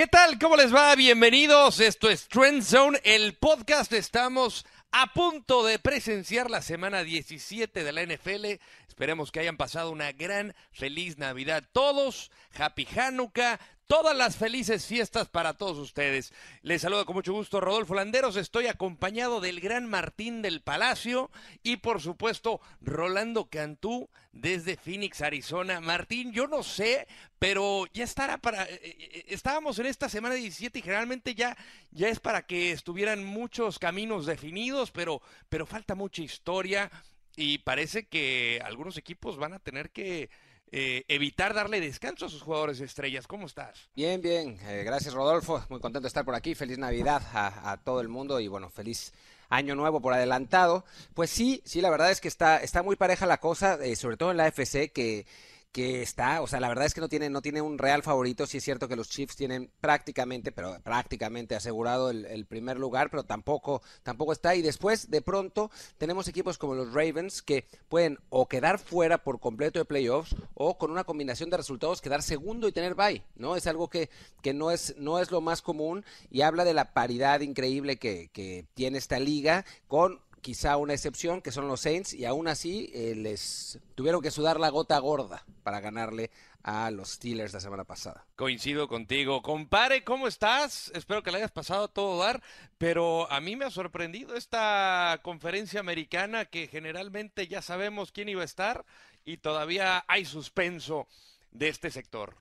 ¿Qué tal? ¿Cómo les va? Bienvenidos. Esto es Trend Zone, el podcast. Estamos a punto de presenciar la semana 17 de la NFL. Esperemos que hayan pasado una gran, feliz Navidad todos. Happy Hanukkah. Todas las felices fiestas para todos ustedes. Les saludo con mucho gusto Rodolfo Landeros. Estoy acompañado del gran Martín del Palacio y por supuesto Rolando Cantú desde Phoenix, Arizona. Martín, yo no sé, pero ya estará para... Eh, eh, estábamos en esta semana 17 y generalmente ya, ya es para que estuvieran muchos caminos definidos, pero, pero falta mucha historia y parece que algunos equipos van a tener que eh, evitar darle descanso a sus jugadores estrellas. ¿Cómo estás? Bien, bien. Eh, gracias, Rodolfo. Muy contento de estar por aquí. Feliz Navidad a, todo el mundo y bueno, feliz año nuevo por adelantado. Pues sí, sí, la verdad es que está, está muy pareja la cosa, eh, sobre todo en la FC, que que está, o sea, la verdad es que no tiene, no tiene un real favorito, sí es cierto que los Chiefs tienen prácticamente, pero prácticamente asegurado el, primer lugar, pero tampoco, tampoco está, y después de pronto tenemos equipos como los Ravens que pueden o quedar fuera por completo de playoffs, o con una combinación de resultados quedar segundo y tener bye, ¿no? Es algo que, que no, es, no es lo más común, y habla de la paridad increíble que, que tiene esta liga con quizá una excepción, que son los Saints, y aún así eh, les tuvieron que sudar la gota gorda para ganarle a los Steelers la semana pasada. Coincido contigo. Compare, ¿cómo estás? Espero que le hayas pasado todo dar, pero a mí me ha sorprendido esta conferencia americana que generalmente ya sabemos quién iba a estar y todavía hay suspenso de este sector.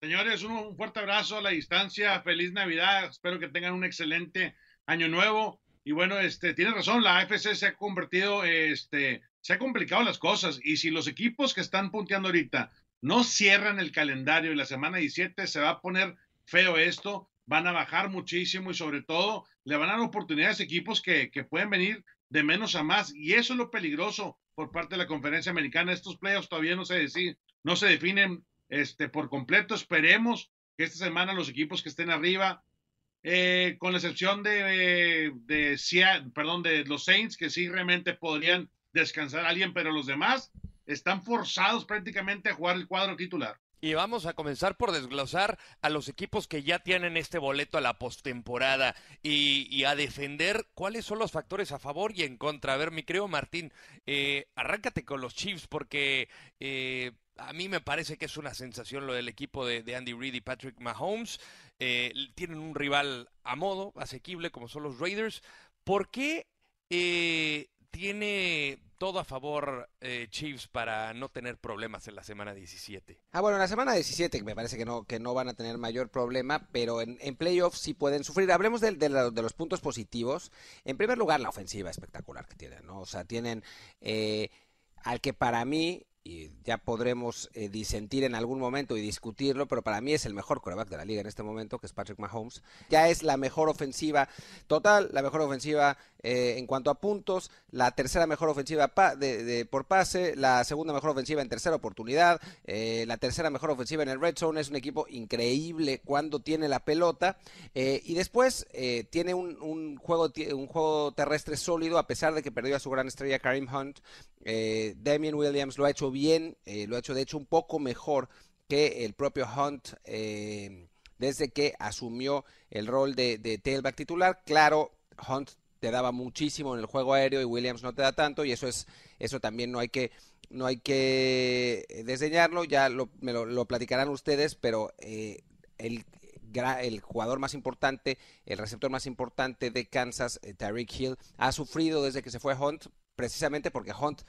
Señores, un fuerte abrazo a la distancia, feliz Navidad, espero que tengan un excelente año nuevo. Y bueno, este, tiene razón, la AFC se ha convertido, este, se ha complicado las cosas. Y si los equipos que están punteando ahorita no cierran el calendario y la semana 17 se va a poner feo esto, van a bajar muchísimo y sobre todo le van a dar oportunidades a equipos que, que pueden venir de menos a más. Y eso es lo peligroso por parte de la conferencia americana. Estos playoffs todavía no se, deciden, no se definen este, por completo. Esperemos que esta semana los equipos que estén arriba eh, con la excepción de, de, perdón, de los Saints, que sí realmente podrían descansar a alguien, pero los demás están forzados prácticamente a jugar el cuadro titular. Y vamos a comenzar por desglosar a los equipos que ya tienen este boleto a la postemporada y, y, a defender cuáles son los factores a favor y en contra. A ver, mi creo Martín, eh, arráncate con los Chiefs porque eh, a mí me parece que es una sensación lo del equipo de, de Andy Reid y Patrick Mahomes. Eh, tienen un rival a modo, asequible, como son los Raiders. ¿Por qué eh, tiene todo a favor eh, Chiefs para no tener problemas en la semana 17? Ah, bueno, en la semana 17 me parece que no, que no van a tener mayor problema, pero en, playoffs sí pueden sufrir. Hablemos de, de, los puntos positivos. En primer lugar, la ofensiva espectacular que tienen, ¿no? O sea, tienen al que para mí y ya podremos eh, disentir en algún momento y discutirlo, pero para mí es el mejor coreback de la liga en este momento, que es Patrick Mahomes. Ya es la mejor ofensiva total, la mejor ofensiva eh, en cuanto a puntos, la tercera mejor ofensiva de, por pase, la segunda mejor ofensiva en tercera oportunidad, eh, la tercera mejor ofensiva en el red zone. Es un equipo increíble cuando tiene la pelota y después tiene un, un, juego, un juego terrestre sólido a pesar de que perdió a su gran estrella Karim Hunt. Damien Williams lo ha hecho bien, eh, lo ha hecho de hecho un poco mejor que el propio Hunt eh, desde que asumió el rol de, tailback titular. Claro, Hunt te daba muchísimo en el juego aéreo y Williams no te da tanto y eso es eso también no hay que no hay que desdeñarlo, ya lo, me lo, platicarán ustedes, pero eh, el, el jugador más importante, el receptor más importante de Kansas, Tyreek Hill, ha sufrido desde que se fue Hunt, precisamente porque Hunt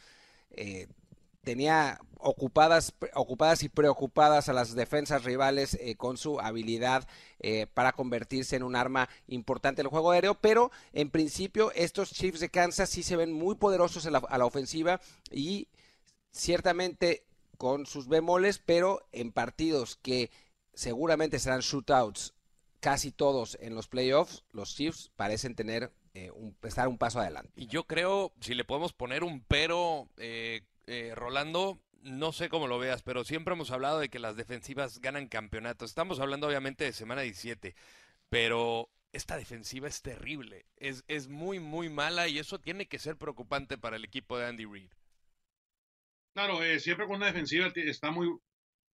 tenía ocupadas, ocupadas y preocupadas a las defensas rivales eh, con su habilidad eh, para convertirse en un arma importante en el juego aéreo, pero en principio estos Chiefs de Kansas sí se ven muy poderosos a la ofensiva y ciertamente con sus bemoles, pero en partidos que seguramente serán shootouts casi todos en los playoffs, los Chiefs parecen tener eh, un, estar un paso adelante. Y yo creo, si le podemos poner un pero eh, Rolando, no sé cómo lo veas, pero siempre hemos hablado de que las defensivas ganan campeonatos. Estamos hablando obviamente de semana 17, pero esta defensiva es terrible, es, es muy, muy mala y eso tiene que ser preocupante para el equipo de Andy Reid. Claro, eh, siempre con una defensiva está muy,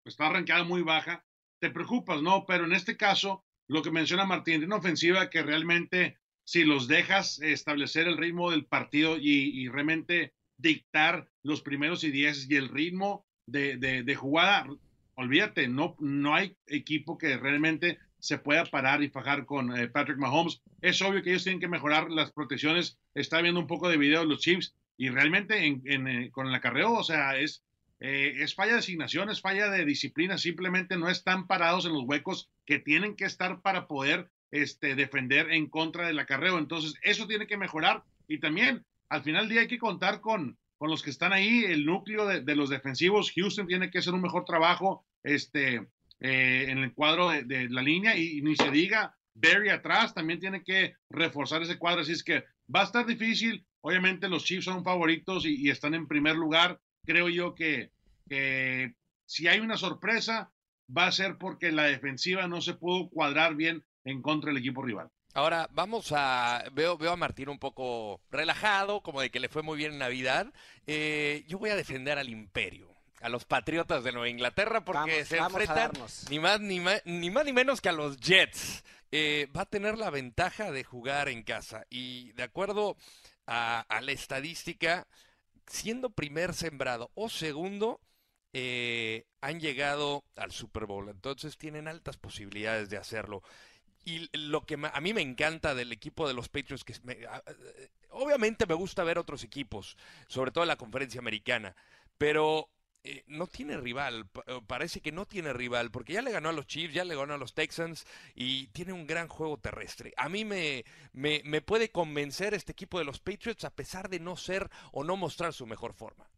está arrancada muy baja, te preocupas, ¿no? Pero en este caso, lo que menciona Martín, tiene una ofensiva que realmente, si los dejas establecer el ritmo del partido y, realmente dictar los primeros y diez y el ritmo de, de, jugada, olvídate, no, no hay equipo que realmente se pueda parar y fajar con eh, Patrick Mahomes. Es obvio que ellos tienen que mejorar las protecciones. Está viendo un poco de video de los Chiefs y realmente en, eh, con el acarreo, o sea, es, eh, es falla de asignación, es falla de disciplina. Simplemente no están parados en los huecos que tienen que estar para poder este, defender en contra del acarreo. Entonces, eso tiene que mejorar. Y también, al final del día, hay que contar con, con los que están ahí, el núcleo de, los defensivos. Houston tiene que hacer un mejor trabajo. Este, eh, en el cuadro de, la línea y, ni se diga, Barry atrás también tiene que reforzar ese cuadro, así es que va a estar difícil, obviamente los Chiefs son favoritos y, están en primer lugar, creo yo que, si hay una sorpresa va a ser porque la defensiva no se pudo cuadrar bien en contra del equipo rival. Ahora vamos a veo veo a Martín un poco relajado, como de que le fue muy bien en Navidad. Eh, yo voy a defender al Imperio a los Patriotas de Nueva Inglaterra porque se enfrentan ni más ni, más ni más ni menos que a los Jets. Eh, va a tener la ventaja de jugar en casa y de acuerdo a, la estadística, siendo primer sembrado o segundo, eh, han llegado al Super Bowl. Entonces tienen altas posibilidades de hacerlo. Y lo que a mí me encanta del equipo de los Patriots, que obviamente me gusta ver otros equipos, sobre todo la conferencia americana, pero eh, no tiene rival, eh, parece que no tiene rival, porque ya le ganó a los Chiefs, ya le ganó a los Texans y tiene un gran juego terrestre. A mí me, me, puede convencer este equipo de los Patriots a pesar de no ser o no mostrar su mejor forma.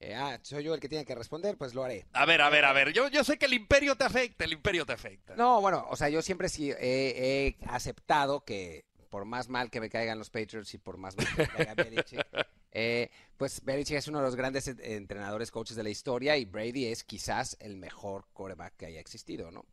Eh, ah, soy yo el que tiene que responder, pues lo haré. A ver, a ver, a ver. Yo, yo sé que el imperio te afecta, el imperio te afecta. No, bueno, o sea, yo siempre sí he, aceptado que por más mal que me caigan los Patriots y por más mal que me caiga Belichick, eh, pues Belichick es uno de los grandes entrenadores, coaches de la historia y Brady es quizás el mejor quarterback que haya existido, ¿no?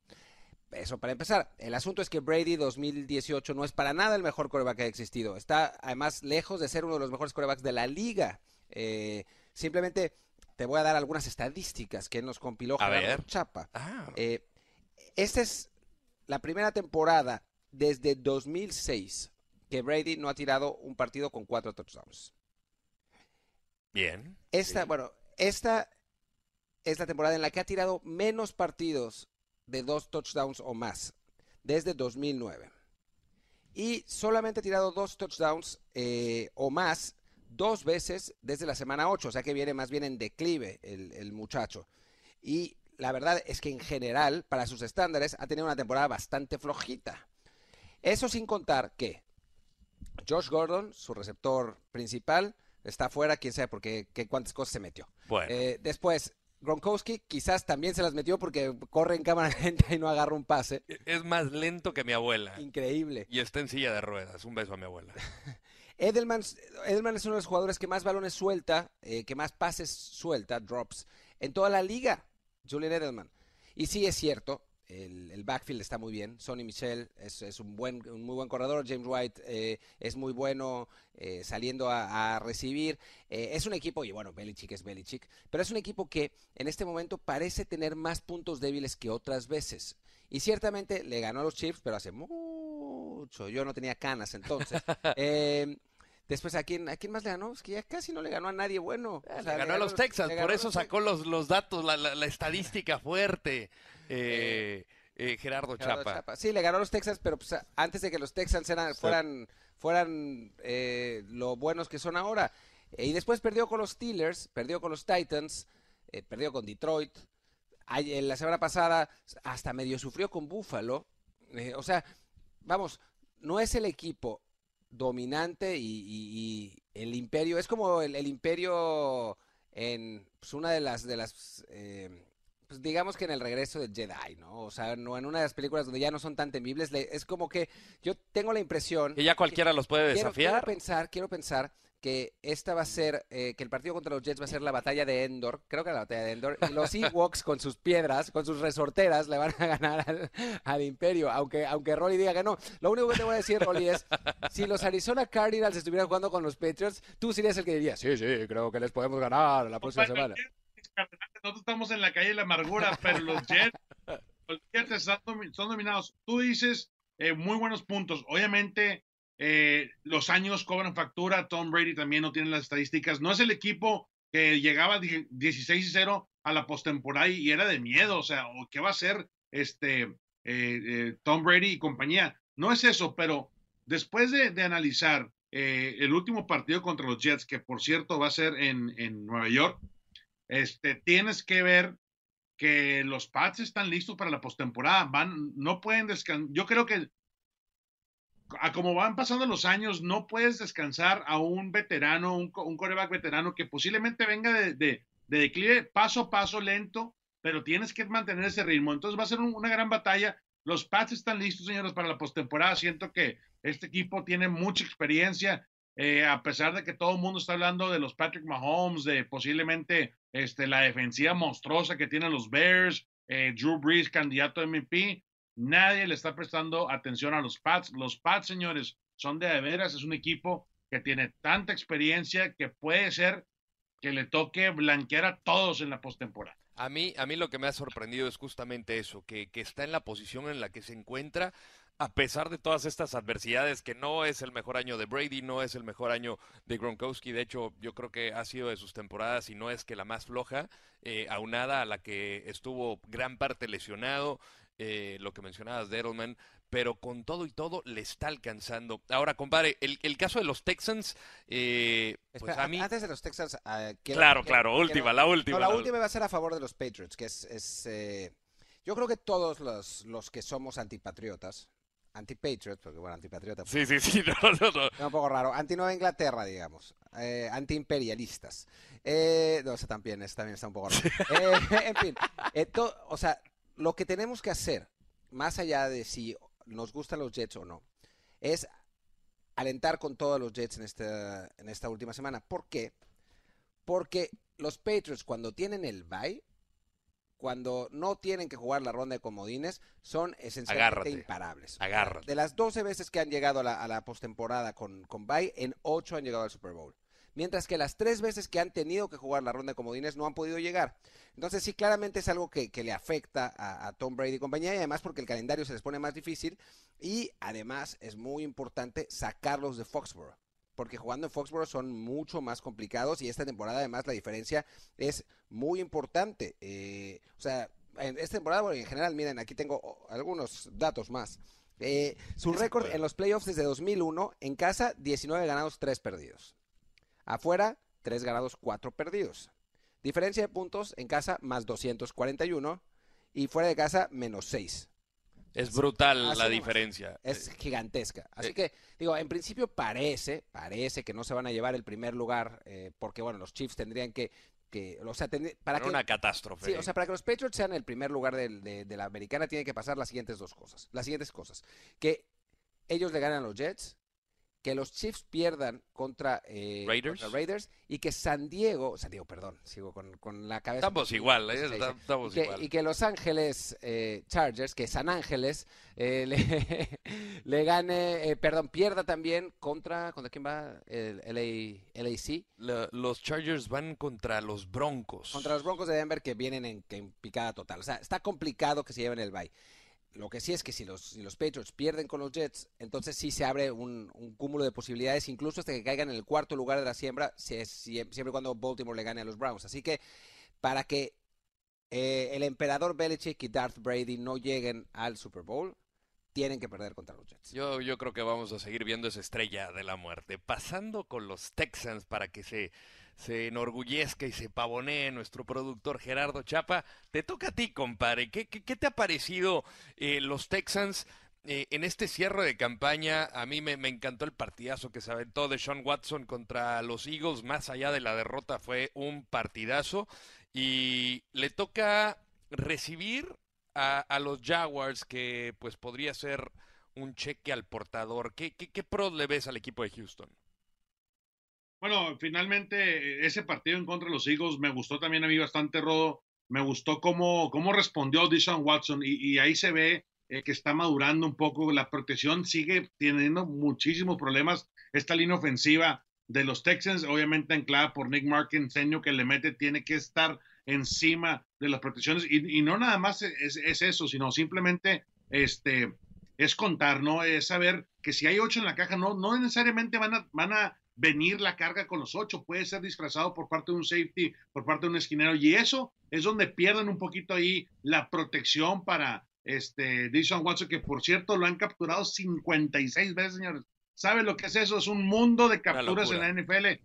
Eso para empezar. El asunto es que Brady 2018 no es para nada el mejor quarterback que haya existido. Está además lejos de ser uno de los mejores quarterbacks de la liga. Eh, simplemente te voy a dar algunas estadísticas que nos compiló Gerardo Chapa. Ah. Eh, esta es la primera temporada desde 2006 que Brady no ha tirado un partido con cuatro touchdowns. Bien. Esta, bueno, esta es la temporada en la que ha tirado menos partidos de dos touchdowns o más desde 2009. Y solamente ha tirado dos touchdowns eh, o más dos veces desde la semana 8, o sea que viene más bien en declive el, el muchacho. Y la verdad es que en general, para sus estándares, ha tenido una temporada bastante flojita. Eso sin contar que Josh Gordon, su receptor principal, está fuera, quién sabe por qué, cuántas cosas se metió. Eh, después, Gronkowski quizás también se las metió porque corre en cámara lenta y no agarra un pase. Es más lento que mi abuela. Increíble. Y está en silla de ruedas. Un beso a mi abuela. Edelman, Edelman es uno de los jugadores que más balones suelta, eh, que más pases suelta, drops, en toda la liga. Julian Edelman. Y sí es cierto, el, backfield está muy bien. Sonny Michel es, un, buen, un muy buen corredor. James White eh, es muy bueno eh, saliendo a, recibir. Eh, es un equipo, y bueno, Belichick es Belichick, pero es un equipo que en este momento parece tener más puntos débiles que otras veces. Y ciertamente le ganó a los Chiefs, pero hace mucho. Yo no tenía canas entonces. Después, ¿a quién, ¿a quién más le ganó? Es que ya casi no le ganó a nadie bueno. le, ganó a los Texans, por eso sacó los, los datos, la, la estadística fuerte. Eh, eh, Gerardo, Chapa. Sí, le ganó a los Texans, pero pues, antes de que los Texans fueran, fueran eh, lo buenos que son ahora. y después perdió con los Steelers, perdió con los Titans, perdió con Detroit. En la semana pasada hasta medio sufrió con Buffalo. o sea, vamos, no es el equipo dominante y, el imperio, es como el, imperio en pues, una de las, de las pues digamos que en el regreso de Jedi, ¿no? O sea, no en una de las películas donde ya no son tan temibles, es como que yo tengo la impresión... Que ya cualquiera los puede desafiar. Quiero, pensar, quiero pensar que esta va a ser, eh, que el partido contra los Jets va a ser la batalla de Endor, creo que la batalla de Endor, y los Ewoks con sus piedras, con sus resorteras, le van a ganar al, Imperio, aunque, aunque Rolly diga que no. Lo único que te voy a decir, Rolly, es, si los Arizona Cardinals estuvieran jugando con los Patriots, tú serías el que diría, sí, sí, creo que les podemos ganar la próxima semana nosotros estamos en la calle de la amargura, pero los Jets Los Jets son dominados. Tú dices eh, muy buenos puntos. Obviamente, eh, los años cobran factura. Tom Brady también no tiene las estadísticas. No es el equipo que llegaba 16 y 0 a la postemporada y era de miedo. O sea, ¿qué va a hacer este eh, Tom Brady y compañía? No es eso, pero después de, analizar el último partido contra los Jets, que por cierto va a ser en, en Nueva York, este, tienes que ver que los Pats están listos para la postemporada. Van, no pueden descansar. Yo creo que a como van pasando los años, no puedes descansar a un veterano, un, un coreback veterano que posiblemente venga de, de, declive paso a paso lento, pero tienes que mantener ese ritmo. Entonces va a ser una gran batalla. Los Pats están listos, señores, para la postemporada. Siento que este equipo tiene mucha experiencia. Eh, a pesar de que todo el mundo está hablando de los Patrick Mahomes, de posiblemente este, la defensiva monstruosa que tienen los Bears, eh, Drew Brees, candidato a MVP, nadie le está prestando atención a los Pats. Los Pats, señores, son de, veras, es un equipo que tiene tanta experiencia que puede ser que le toque blanquear a todos en la postemporada. A mí, a mí lo que me ha sorprendido es justamente eso, que, que está en la posición en la que se encuentra a pesar de todas estas adversidades, que no es el mejor año de Brady, no es el mejor año de Gronkowski, de hecho yo creo que ha sido de sus temporadas y no es que la más floja, eh, aunada a la que estuvo gran parte lesionado, eh, lo que mencionabas de Edelman, pero con todo y todo le está alcanzando. Ahora, compadre, el, el caso de los Texans, eh, pues a mí... Antes de los Texans... Ah, claro, claro, última, la última. No, la, última va a ser a favor de los Patriots, que es... es eh, yo creo que todos los, los que somos antipatriotas, anti-patriot, porque bueno, antipatriota. Sí, sí, sí, no, no, no. Es un poco raro. Anti-Nueva Inglaterra, digamos. Eh, anti-imperialistas. Eh, no, eso también, también está un poco raro. Eh, en fin, eh, o sea, lo que tenemos que hacer, más allá de si nos gustan los Jets o no, es alentar con todos los Jets en esta, en esta última semana. ¿Por qué? Porque los Patriots, cuando tienen el bye, cuando no tienen que jugar la ronda de comodines, son esencialmente imparables. Agárrate. De las 12 veces que han llegado a la, a la postemporada con, con Bay, en 8 han llegado al Super Bowl. Mientras que las tres veces que han tenido que jugar la ronda de comodines no han podido llegar. Entonces sí, claramente es algo que, le afecta a, a, Tom Brady y compañía, y además porque el calendario se les pone más difícil, y además es muy importante sacarlos de Foxborough porque jugando en Foxborough son mucho más complicados y esta temporada además la diferencia es muy importante. Eh, o sea, en esta temporada, en general, miren, aquí tengo algunos datos más. Eh, su récord en los playoffs desde 2001, en casa 19 ganados, 3 perdidos. Afuera, 3 ganados, 4 perdidos. Diferencia de puntos en casa más 241 y fuera de casa menos 6. Es brutal la diferencia. Es gigantesca. Así que, digo, en principio parece, parece que no se van a llevar el primer lugar, eh, porque, bueno, los Chiefs tendrían que, que o sea, para que, una catástrofe. Sí, o sea, para que los Patriots sean el primer lugar de, de la americana, tienen que pasar las siguientes dos cosas. Las siguientes cosas. Que ellos le ganan a los Jets, que los Chiefs pierdan contra, eh, Raiders. y que San Diego, San Diego, perdón, sigo con, la cabeza. Estamos igual, eh, estamos y que, igual. Y que Los Ángeles eh, Chargers, que San Ángeles, le, le, gane, perdón, pierda también contra, ¿contra quién va? El LA, LAC. los Chargers van contra los Broncos. Contra los Broncos de Denver que vienen en, en picada total. O sea, está complicado que se lleven el bye. Lo que sí es que si los, si los Patriots pierden con los Jets, entonces sí se abre un, cúmulo de posibilidades, incluso hasta que caigan en el cuarto lugar de la siembra, si siempre cuando Baltimore le gane a los Browns. Así que para que eh, el emperador Belichick y Darth Brady no lleguen al Super Bowl, tienen que perder contra los Jets. Yo, yo creo que vamos a seguir viendo esa estrella de la muerte. Pasando con los Texans para que se se enorgullezca y se pavonee nuestro productor Gerardo Chapa. Te toca a ti, compadre. ¿Qué, qué, te ha parecido eh, los Texans? Eh, en este cierre de campaña, a mí me, encantó el partidazo que se aventó de Sean Watson contra los Eagles. Más allá de la derrota, fue un partidazo. Y le toca recibir a, a los Jaguars, que pues podría ser un cheque al portador. ¿Qué, qué, qué pros le ves al equipo de Houston? Bueno, finalmente ese partido en contra de los Eagles me gustó también a mí bastante, Rodo. Me gustó cómo, cómo respondió Deshaun Watson y, ahí se ve eh, que está madurando un poco. La protección sigue teniendo muchísimos problemas. Esta línea ofensiva de los Texans, obviamente anclada por Nick Markenseño que le mete, tiene que estar encima de las protecciones. Y, no nada más es, eso, sino simplemente este, es contar, ¿no? Es saber que si hay ocho en la caja, no, no necesariamente van a, van a venir la carga con los ocho, puede ser disfrazado por parte de un safety, por parte de un esquinero, y eso es donde pierden un poquito ahí la protección para este Dishon Watson, que por cierto lo han capturado 56 veces, señores. ¿Sabe lo que es eso? Es un mundo de capturas en la NFL.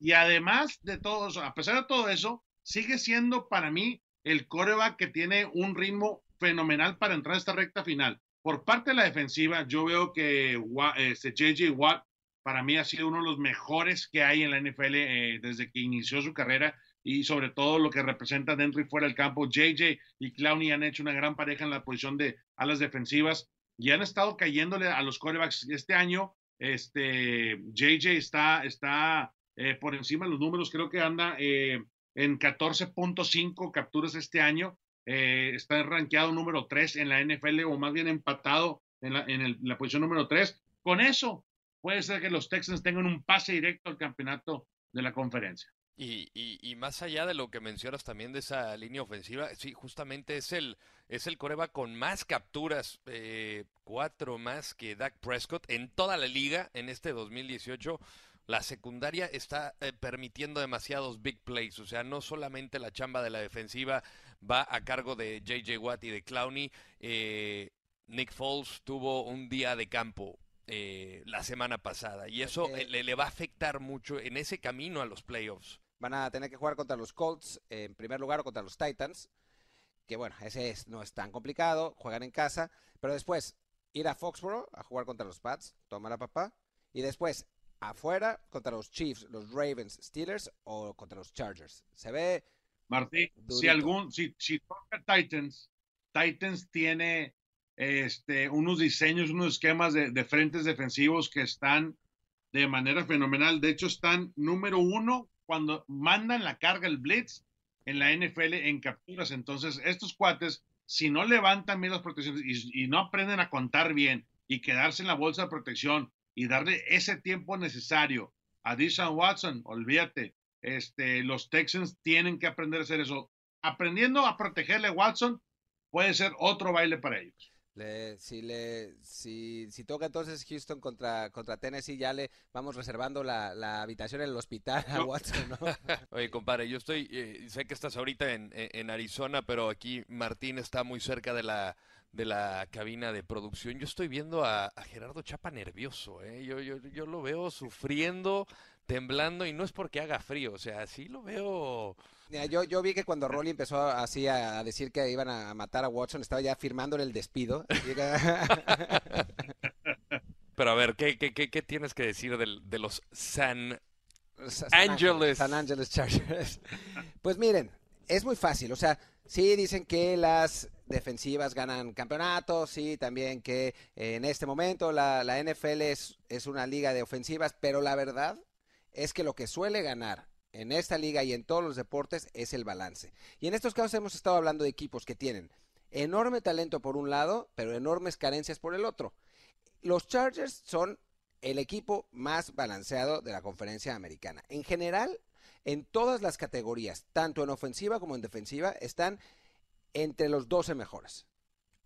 Y además de todo eso, a pesar de todo eso, sigue siendo para mí el coreback que tiene un ritmo fenomenal para entrar a esta recta final. Por parte de la defensiva, yo veo que este, JJ Watt para mí ha sido uno de los mejores que hay en la NFL eh, desde que inició su carrera y sobre todo lo que representa dentro y fuera del campo. JJ y Clowney han hecho una gran pareja en la posición de alas defensivas y han estado cayéndole a los corebacks este año. Este JJ está, está eh, por encima de los números, creo que anda eh, en 14.5 capturas este año. está rankeado número 3 en la NFL o más bien empatado en la, en la posición número 3. Con eso, puede ser que los Texans tengan un pase directo al campeonato de la conferencia. Y, y, más allá de lo que mencionas también de esa línea ofensiva, sí, justamente es el, es el con más capturas, eh, cuatro más que Dak Prescott en toda la liga en este 2018. La secundaria está eh, permitiendo demasiados big plays, o sea, no solamente la chamba de la defensiva va a cargo de JJ Watt y de Clowney. Eh, Nick Foles tuvo un día de campo eh, la semana pasada. Y eso le, le, va a afectar mucho en ese camino a los playoffs. Van a tener que jugar contra los Colts en primer lugar o contra los Titans. Que bueno, ese no es tan complicado. Juegan en casa. Pero después ir a Foxborough a jugar contra los Pats. Toma la papá. Y después afuera contra los Chiefs, los Ravens, Steelers o contra los Chargers. Se ve. Martín, si algún. Si, si Titans, Titans tiene este, unos diseños, unos esquemas de, frentes defensivos que están de manera fenomenal. De hecho, están número uno cuando mandan la carga, el blitz, en la NFL en capturas. Entonces, estos cuates, si no levantan bien las protecciones y, no aprenden a contar bien y quedarse en la bolsa de protección y darle ese tiempo necesario a Deshaun Watson, olvídate, este, los Texans tienen que aprender a hacer eso. Aprendiendo a protegerle a Watson puede ser otro baile para ellos si, le, si, si toca entonces Houston contra, contra Tennessee, ya le vamos reservando la, la habitación en el hospital a Watson, ¿no? Oye, compadre, yo estoy, eh, sé que estás ahorita en, en, Arizona, pero aquí Martín está muy cerca de la, de la cabina de producción. Yo estoy viendo a, a Gerardo Chapa nervioso, ¿eh? Yo, yo, yo lo veo sufriendo, temblando, y no es porque haga frío, o sea, sí lo veo yo, yo vi que cuando Rolly empezó así a, decir que iban a matar a Watson, estaba ya firmándole el despido. Pero a ver, ¿qué, qué, qué, tienes que decir de, de los San, Angeles? San Angeles Chargers. Pues miren, es muy fácil. O sea, sí dicen que las defensivas ganan campeonatos, sí, también que en este momento la, la NFL es, es una liga de ofensivas, pero la verdad es que lo que suele ganar en esta liga y en todos los deportes es el balance. Y en estos casos hemos estado hablando de equipos que tienen enorme talento por un lado, pero enormes carencias por el otro. Los Chargers son el equipo más balanceado de la conferencia americana. En general, en todas las categorías, tanto en ofensiva como en defensiva, están entre los 12 mejores.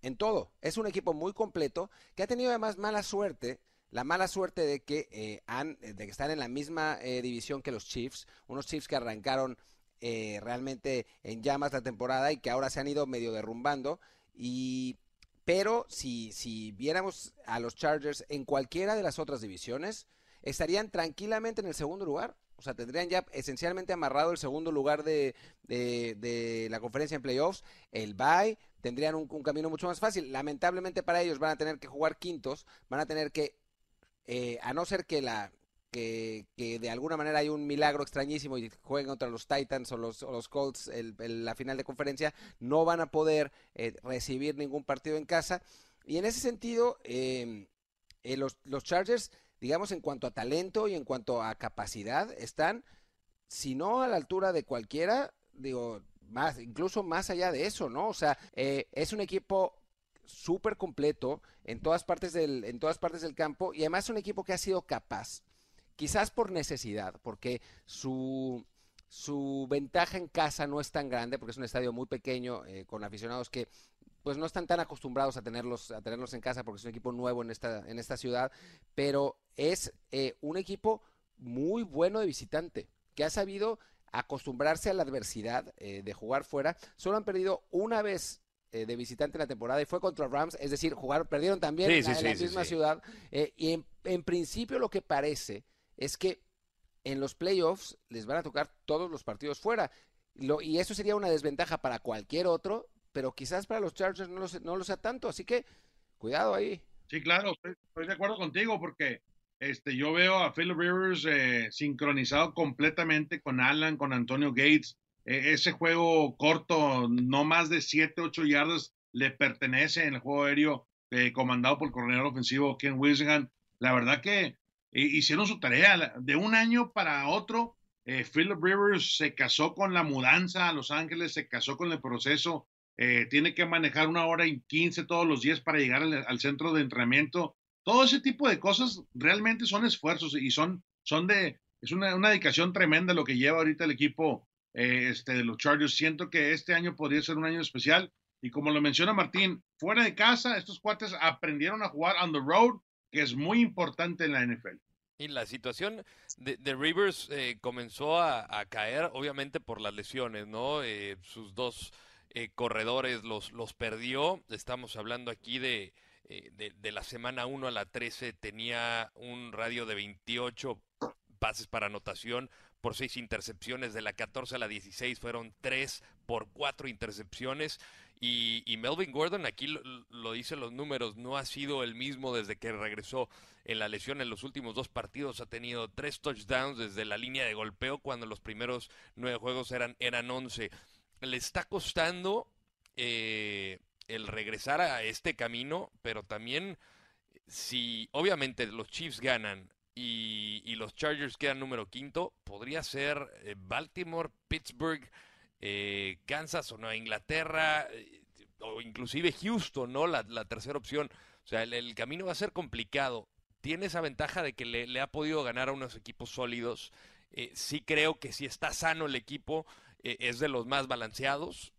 En todo. Es un equipo muy completo que ha tenido además mala suerte la mala suerte de que, eh, han, de que están en la misma eh, división que los Chiefs, unos Chiefs que arrancaron eh, realmente en llamas la temporada y que ahora se han ido medio derrumbando. Y, pero si, si viéramos a los Chargers en cualquiera de las otras divisiones, estarían tranquilamente en el segundo lugar. O sea, tendrían ya esencialmente amarrado el segundo lugar de, de, la conferencia en playoffs, el bye, tendrían un, camino mucho más fácil. Lamentablemente para ellos van a tener que jugar quintos, van a tener que eh, a no ser que la que, de alguna manera hay un milagro extrañísimo y jueguen contra los Titans o los, los Colts el, la final de conferencia, no van a poder eh, recibir ningún partido en casa. Y en ese sentido, em, eh, los, los Chargers, digamos, en cuanto a talento y en cuanto a capacidad, están, si no a la altura de cualquiera, digo, más, incluso más allá de eso, ¿no? O sea, es un equipo súper completo en todas, partes del, en todas partes del campo y además un equipo que ha sido capaz, quizás por necesidad, porque su, su ventaja en casa no es tan grande porque es un estadio muy pequeño con aficionados que pues no están tan acostumbrados a tenerlos, a tenerlos en casa porque es un equipo nuevo en esta, en esta ciudad, pero es eh, un equipo muy bueno de visitante, que ha sabido acostumbrarse a la adversidad eh, de jugar fuera. Solo han perdido una vez eh, de visitante en la temporada y fue contra Rams, es decir, jugaron, perdieron también en, la, misma ciudad. y en, principio lo que parece es que en los playoffs les van a tocar todos los partidos fuera. y eso sería una desventaja para cualquier otro pero quizás para los Chargers no lo, no lo sea tanto, así que cuidado ahí. Sí, claro, estoy, de acuerdo contigo porque este, yo veo a Philip Rivers eh, sincronizado completamente con Alan, con Antonio Gates. E, ese juego corto, no más de 7, 8 yardas, le pertenece en el juego aéreo eh, comandado por el coordinador ofensivo Ken Wisingham. La verdad que hicieron su tarea. De un año para otro, eh, Philip Rivers se casó con la mudanza a Los Ángeles, se casó con el proceso eh, tiene que manejar una hora y quince todos los días para llegar al, centro de entrenamiento. Todo ese tipo de cosas realmente son esfuerzos y son, son de, es una, una dedicación tremenda lo que lleva ahorita el equipo eh, este, de los Chargers. Siento que este año podría ser un año especial y como lo menciona Martín, fuera de casa, estos cuates aprendieron a jugar on the road, que es muy importante en la NFL. Y la situación de, Rivers eh, comenzó a, caer, obviamente, por las lesiones, ¿no? sus dos eh, corredores los, los perdió. Estamos hablando aquí de, eh, de, la semana 1 a la 13, tenía un radio de 28 pases para anotación por 6 intercepciones. De la 14 a la 16 fueron 3 por 4 intercepciones. Y, Melvin Gordon, aquí lo, lo, dicen los números, no ha sido el mismo desde que regresó en la lesión en los últimos dos partidos. Ha tenido tres touchdowns desde la línea de golpeo cuando los primeros nueve juegos eran, eran 11 le está costando eh, el regresar a este camino, pero también si obviamente los Chiefs ganan y, los Chargers quedan número quinto, podría ser eh, Baltimore, Pittsburgh, eh, Kansas o Nueva Inglaterra, o inclusive Houston, ¿no? La, tercera opción. O sea, el, camino va a ser complicado. Tiene esa ventaja de que le, ha podido ganar a unos equipos sólidos. sí creo que si está sano el equipo, eh, es de los más balanceados,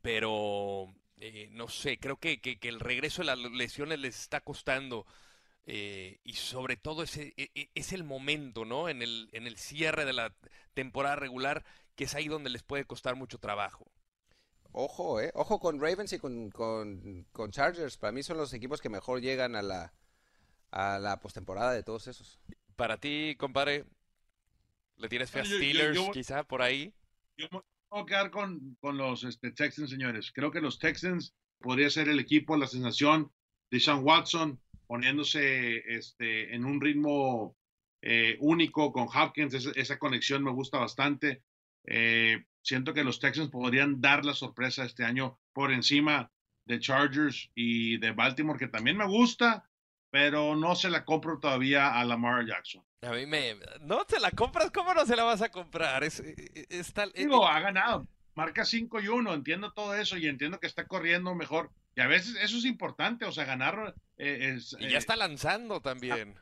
pero eh, no sé, creo que, que, el regreso de las lesiones les está costando. Eh, y sobre todo ese, e, e, es el momento, ¿no? En el, en el cierre de la temporada regular, que es ahí donde les puede costar mucho trabajo. Ojo, ¿eh? Ojo con Ravens y con, con, con Chargers. Para mí son los equipos que mejor llegan a la, a la postemporada de todos esos. Para ti, compadre, ¿le tienes fe a Steelers quizá por ahí? Yo me voy a quedar con, con los este, Texans, señores. Creo que los Texans podría ser el equipo, la sensación de Sean Watson poniéndose este, en un ritmo eh, único con Hopkins. esa conexión me gusta bastante. Eh, siento que los Texans podrían dar la sorpresa este año por encima de Chargers y de Baltimore, que también me gusta, pero no se la compro todavía a Lamar Jackson. A mí me... No te la compras, ¿cómo no se la vas a comprar? Es, e, e, es, tal... Digo, ha ganado. Marca 5 y 1, entiendo todo eso y entiendo que está corriendo mejor. Y a veces eso es importante, o sea, ganar eh, es... Y ya eh, está lanzando también.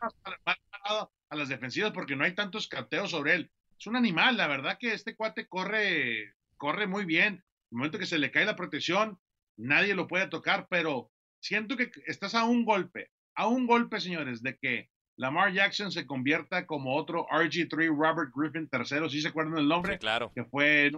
A las defensivas porque no hay tantos cateos sobre él. Es un animal, la verdad que este cuate corre, corre muy bien. En el momento que se le cae la protección, nadie lo puede tocar, pero siento que estás a un golpe, a un golpe, señores, de que Lamar Jackson se convierta como otro RG3 Robert Griffin tercero, ¿sí se acuerdan del nombre? claro. Que fue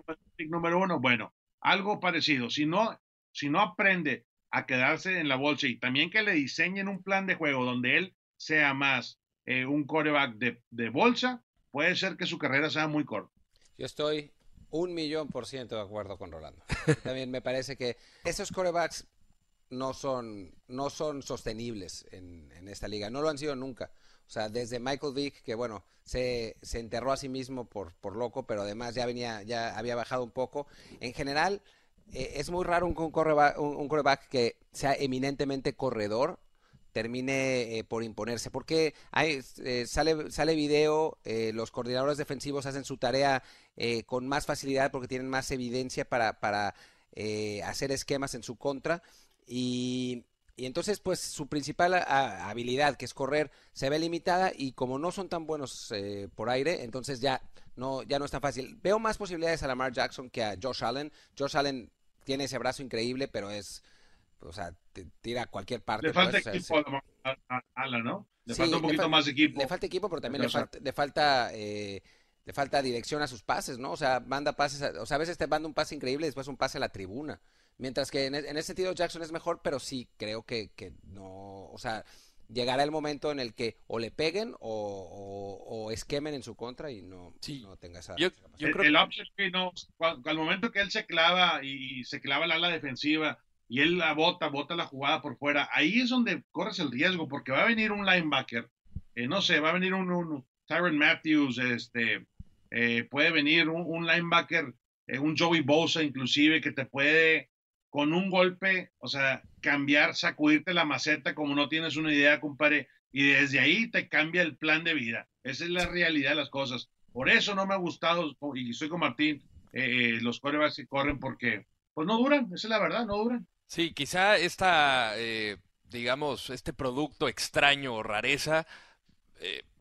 número uno. Bueno, algo parecido. Si no, si no aprende a quedarse en la bolsa y también que le diseñen un plan de juego donde él sea más eh, un coreback de, de, bolsa, puede ser que su carrera sea muy corta. Yo estoy un millón por ciento de acuerdo con Rolando. También me parece que esos corebacks no son, no son sostenibles en, en, esta liga. No lo han sido nunca. O sea, desde Michael Vick, que bueno, se, se enterró a sí mismo por, por loco, pero además ya venía, ya había bajado un poco. En general, eh, es muy raro un, un, que sea eminentemente corredor termine eh, por imponerse. Porque hay, eh, sale, sale video, los coordinadores defensivos hacen su tarea con más facilidad porque tienen más evidencia para, para hacer esquemas en su contra. Y, y entonces, pues su principal habilidad, que es correr, se ve limitada y como no son tan buenos eh, por aire, entonces ya no, ya no es tan fácil. Veo más posibilidades a Lamar Jackson que a Josh Allen. Josh Allen tiene ese brazo increíble, pero es, o sea, te tira a cualquier parte. Le falta equipo a, Allen, ¿no? Le falta un poquito más equipo. Le falta equipo, pero también le falta, le falta eh, le falta dirección a sus pases, ¿no? O sea, manda pases, o sea, a veces te manda un pase increíble y después un pase a la tribuna. Mientras que en, ese sentido Jackson es mejor, pero sí, creo que, que no, o sea, llegará el momento en el que o le peguen o, esquemen en su contra y no, no tenga esa... Yo, creo... El, el no, al momento que él se clava y, se clava el ala defensiva y él la bota, bota la jugada por fuera, ahí es donde corres el riesgo, porque va a venir un linebacker, eh, no sé, va a venir un, un Tyron Matthews, este, eh, puede venir un, linebacker, eh, un Joey Bosa inclusive, que te puede con un golpe, o sea, cambiar, sacudirte la maceta como no tienes una idea, compadre, y desde ahí te cambia el plan de vida. Esa es la realidad de las cosas. Por eso no me ha gustado, y soy con Martín, eh, los corebacks que corren porque, pues no duran, esa es la verdad, no duran. Sí, quizá esta, digamos, este producto extraño o rareza,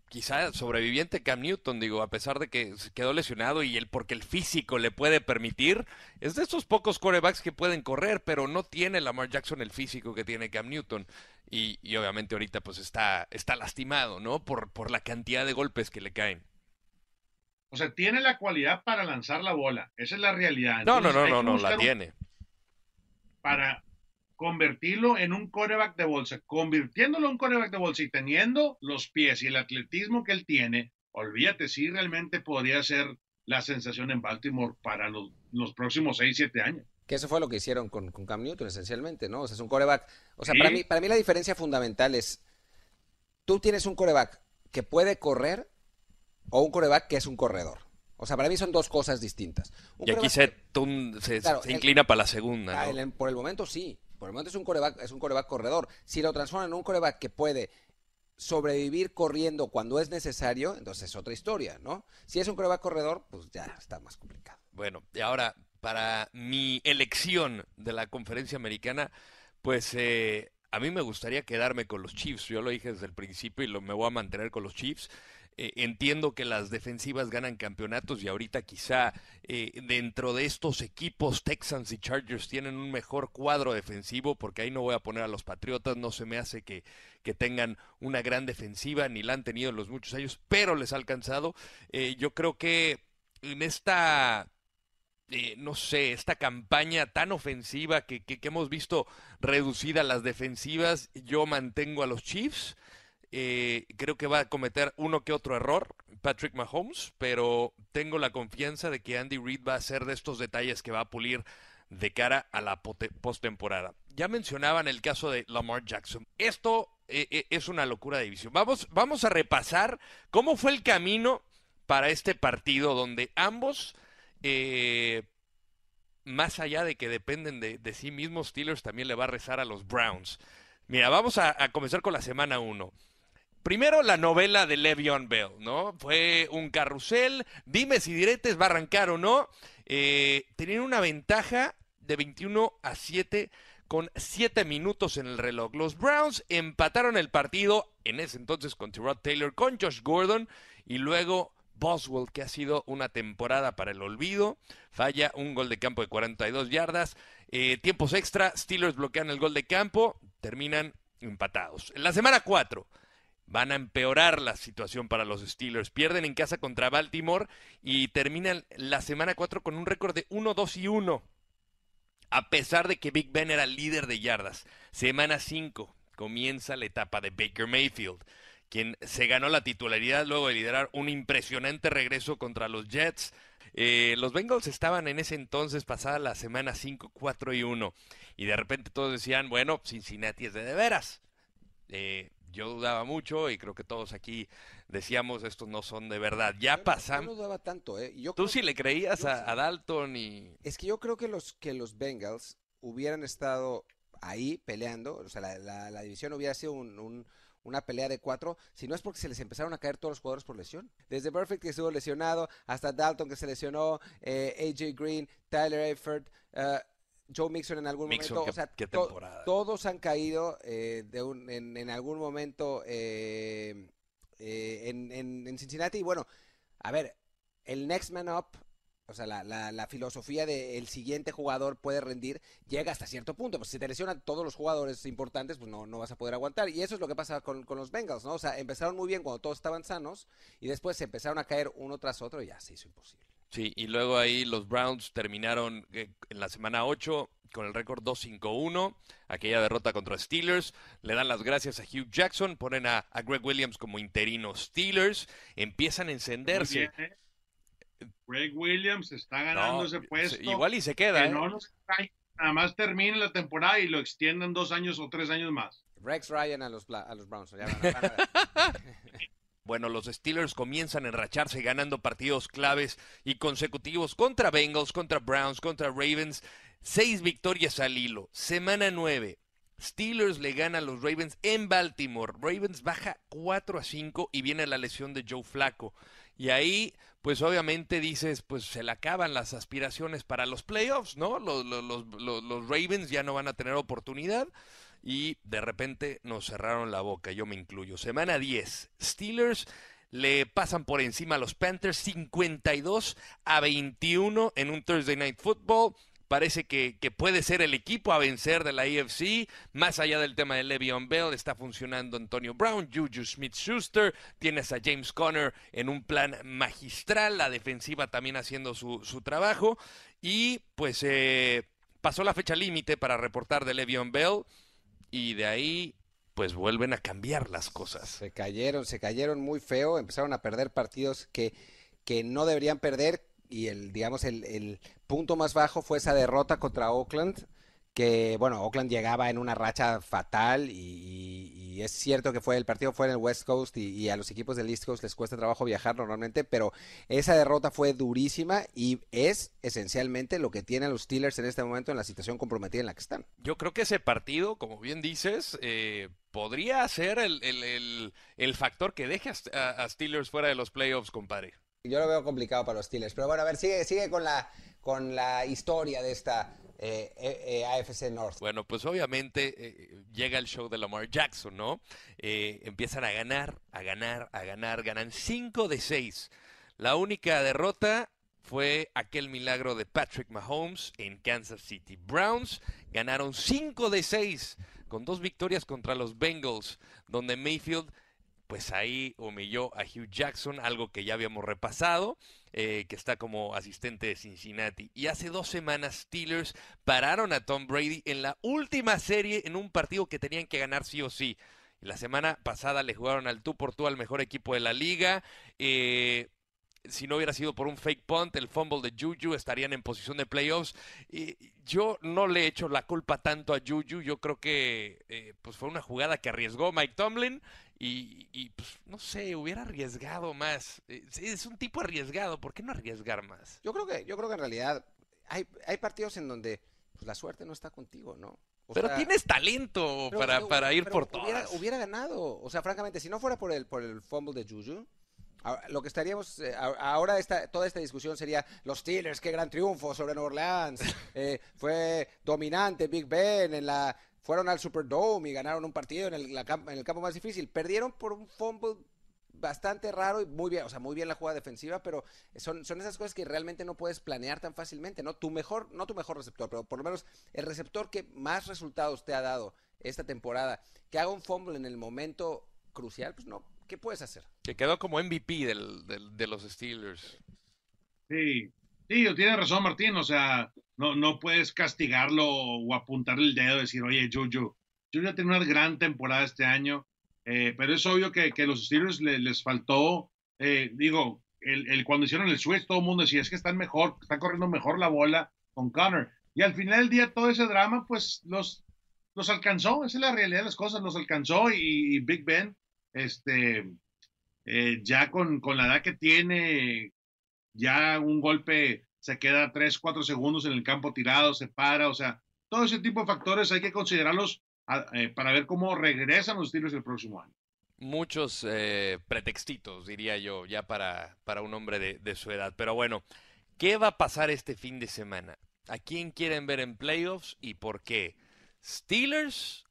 quizá sobreviviente Cam Newton, digo, a pesar de que quedó lesionado y el porque el físico le puede permitir, es de esos pocos corebacks que pueden correr, pero no tiene Lamar Jackson el físico que tiene Cam Newton. Y, y obviamente ahorita pues está, está lastimado, ¿no? Por, por la cantidad de golpes que le caen. O sea, tiene la cualidad para lanzar la bola. Esa es la realidad. no, no, no, no, no, la tiene. Para, convertirlo en un coreback de bolsa, convirtiéndolo en un coreback de bolsa y teniendo los pies y el atletismo que él tiene, olvídate, si realmente podría ser la sensación en Baltimore para los, próximos 6, 7 años. Que eso fue lo que hicieron con, Cam Newton esencialmente, ¿no? O sea, es un coreback. O sea, para, mí, para mí la diferencia fundamental es, tú tienes un coreback que puede correr o un coreback que es un corredor. O sea, para mí son dos cosas distintas. y aquí se, se, inclina para la segunda. Ah, por el momento sí. Por el momento es un coreback, es un coreback corredor. Si lo transforman en un coreback que puede sobrevivir corriendo cuando es necesario, entonces es otra historia, ¿no? Si es un coreback corredor, pues ya está más complicado. Bueno, y ahora, para mi elección de la conferencia americana, pues eh, a mí me gustaría quedarme con los Chiefs. Yo lo dije desde el principio y lo, me voy a mantener con los Chiefs. Eh, entiendo que las defensivas ganan campeonatos y ahorita quizá eh, dentro de estos equipos Texans y Chargers tienen un mejor cuadro defensivo porque ahí no voy a poner a los Patriotas, no se me hace que, que tengan una gran defensiva ni la han tenido en los muchos años, pero les ha alcanzado. Eh, yo creo que en esta no sé, esta campaña tan ofensiva que, que, que, hemos visto reducida las defensivas, yo mantengo a los Chiefs. Eh, creo que va a cometer uno que otro error Patrick Mahomes, pero tengo la confianza de que Andy Reid va a ser de estos detalles que va a pulir de cara a la postemporada. Ya mencionaban el caso de Lamar Jackson. Esto eh, eh, es una locura de división. Vamos, vamos a repasar cómo fue el camino para este partido donde ambos, más allá de que dependen de, sí mismos, Steelers también le va a rezar a los Browns. Mira, vamos a, a comenzar con la semana 1. Primero la novela de Le'Veon Bell, ¿no? Fue un carrusel, dime si diretes va a arrancar o no. Eh, tenían una ventaja de 21 a 7 con 7 minutos en el reloj. Los Browns empataron el partido en ese entonces con Tyrod Taylor, con Josh Gordon y luego Boswell, que ha sido una temporada para el olvido. Falla un gol de campo de 42 yardas. Eh, tiempos extra, Steelers bloquean el gol de campo, terminan empatados. En la semana 4 van a empeorar la situación para los Steelers. Pierden en casa contra Baltimore y terminan la semana 4 con un récord de 1, 2 y 1. A pesar de que Big Ben era líder de yardas. Semana 5 comienza la etapa de Baker Mayfield, quien se ganó la titularidad luego de liderar un impresionante regreso contra los Jets. Eh, los Bengals estaban en ese entonces pasada la semana 5, 4 y 1. Y de repente todos decían, bueno, Cincinnati es de de veras. Eh, yo dudaba mucho y creo que todos aquí decíamos estos no son de verdad. Ya pasamos. Yo no dudaba tanto, ¿eh? Tú sí le creías a, Dalton y. Es que yo creo que los que los Bengals hubieran estado ahí peleando, o sea, la, división hubiera sido una pelea de cuatro, si no es porque se les empezaron a caer todos los jugadores por lesión. Desde Perfect que estuvo lesionado, hasta Dalton que se lesionó, eh, AJ Green, Tyler Eifert, uh, Joe Mixon en algún Mixon, momento, qué- o sea, qué to- temporada. todos han caído eh, de un- en, en algún momento eh, eh, en, en- en Cincinnati. Y bueno, a ver, el next man up, o sea, la, la- la filosofía de el siguiente jugador puede rendir, llega hasta cierto punto. Pues si te lesionan todos los jugadores importantes, pues no, no vas a poder aguantar. Y eso es lo que pasa con, con los Bengals, ¿no? O sea, empezaron muy bien cuando todos estaban sanos y después se empezaron a caer uno tras otro y ya se hizo imposible. Sí, y luego ahí los Browns terminaron eh, en la semana 8 con el récord 2-5-1, aquella derrota contra Steelers, le dan las gracias a Hugh Jackson, ponen a, a Greg Williams como interino Steelers, empiezan a Muy encenderse. bien, ¿eh? Greg Williams está ganando No, ese se- puesto. igual y se queda, que ¿eh? no nos nada más termine la temporada y lo extiendan dos años o tres años más. Rex Ryan a los, a los Browns. ya van a- van a- Bueno, los Steelers comienzan a enracharse ganando partidos claves y consecutivos contra Bengals, contra Browns, contra Ravens. Seis victorias al hilo. Semana 9. Steelers le gana a los Ravens en Baltimore. Ravens baja 4 a 5 y viene la lesión de Joe Flaco. Y ahí, pues obviamente dices, pues se le acaban las aspiraciones para los playoffs, ¿no? Los- los Ravens ya no van a tener oportunidad y de repente nos cerraron la boca, yo me incluyo. Semana 10, Steelers le pasan por encima a los Panthers 52 a 21 en un Thursday Night Football. Parece que, que puede ser el equipo a vencer de la AFC. Más allá del tema de Le'Veon Bell, está funcionando Antonio Brown, Juju Smith-Schuster. Tienes a James Conner en un plan magistral. La defensiva también haciendo su, su trabajo. Y pues eh, pasó la fecha límite para reportar de Le'Veon Bell. Y de ahí pues vuelven a cambiar las cosas. Se cayeron, se cayeron muy feo, empezaron a perder partidos que, que no deberían perder y el, digamos, el, el punto más bajo fue esa derrota contra Oakland, que, bueno, Oakland llegaba en una racha fatal y, y- y es cierto que fue el partido fue en el West Coast y, y a los equipos del East Coast les cuesta trabajo viajar normalmente, pero esa derrota fue durísima y es esencialmente lo que tienen los Steelers en este momento en la situación comprometida en la que están. Yo creo que ese partido, como bien dices, eh, podría ser el, el- el- el factor que deje a- a Steelers fuera de los playoffs, compadre. Yo lo veo complicado para los Steelers, pero bueno, a ver, sigue, sigue con la, con la historia de esta eh, eh, AFC North. Bueno, pues obviamente eh, llega el show de Lamar Jackson, ¿no? Empiezan a ganar, a ganar, a ganar, ganan 5 de 6. La única derrota fue aquel milagro de Patrick Mahomes en Kansas City. Browns ganaron 5 de 6 con dos victorias contra los Bengals, donde Mayfield pues ahí humilló a Hugh Jackson, algo que ya habíamos repasado, eh, que está como asistente de Cincinnati. Y hace dos semanas Steelers pararon a Tom Brady en la última serie en un partido que tenían que ganar sí o sí. La semana pasada le jugaron al tú por tú al mejor equipo de la liga. Eh, si no hubiera sido por un fake punt, el fumble de Juju, estarían en posición de playoffs. Y yo no le echo la culpa tanto a Juju. Yo creo que eh, pues fue una jugada que arriesgó Mike Tomlin. Y, y, pues no sé, hubiera arriesgado más. Eh, Es un tipo arriesgado, ¿por qué no arriesgar más? Yo creo que, yo creo que en realidad hay, hay partidos en donde pues, la suerte no está contigo, ¿no? O Pero sea, tienes talento pero- para, pero- para ir pero por hubiera, todas. hubiera ganado. O sea, francamente, si no fuera por el, por el fumble de Juju, lo que estaríamos, eh, ahora esta, toda esta discusión sería los Steelers, qué gran triunfo sobre Nueva Orleans, eh, fue dominante Big Ben en la, fueron al Superdome y ganaron un partido en el, la cam- en el campo más difícil, perdieron por un fumble bastante raro y muy bien, o sea, muy bien la jugada defensiva, pero son, son esas cosas que realmente no puedes planear tan fácilmente, ¿no? Tu mejor, no tu mejor receptor, pero por lo menos el receptor que más resultados te ha dado esta temporada, que haga un fumble en el momento crucial, pues no, ¿qué puedes hacer? Que quedó como MVP del, del- de los Steelers. Sí, sí, tiene razón Martín, o sea, no, no puedes castigarlo o apuntarle el dedo y decir, oye, Juju, Juju ha tenido una gran temporada este año, eh, pero es obvio que, que los Steelers le- les faltó, eh, digo, el, el- cuando hicieron el switch, todo el mundo decía, es que están mejor, están corriendo mejor la bola con Connor. Y al final del día, todo ese drama, pues los, los alcanzó, esa es la realidad de las cosas, los alcanzó y, y Big Ben, este, eh, ya con, con la edad que tiene, ya un golpe se queda 3, 4 segundos en el campo tirado, se para, o sea, todo ese tipo de factores hay que considerarlos eh, para ver cómo regresan los Steelers el próximo año. Muchos eh, pretextitos, diría yo, ya para, para un hombre de, de su edad. Pero bueno, ¿qué va a pasar este fin de semana? ¿A quién quieren ver en playoffs y por qué? ¿Steelers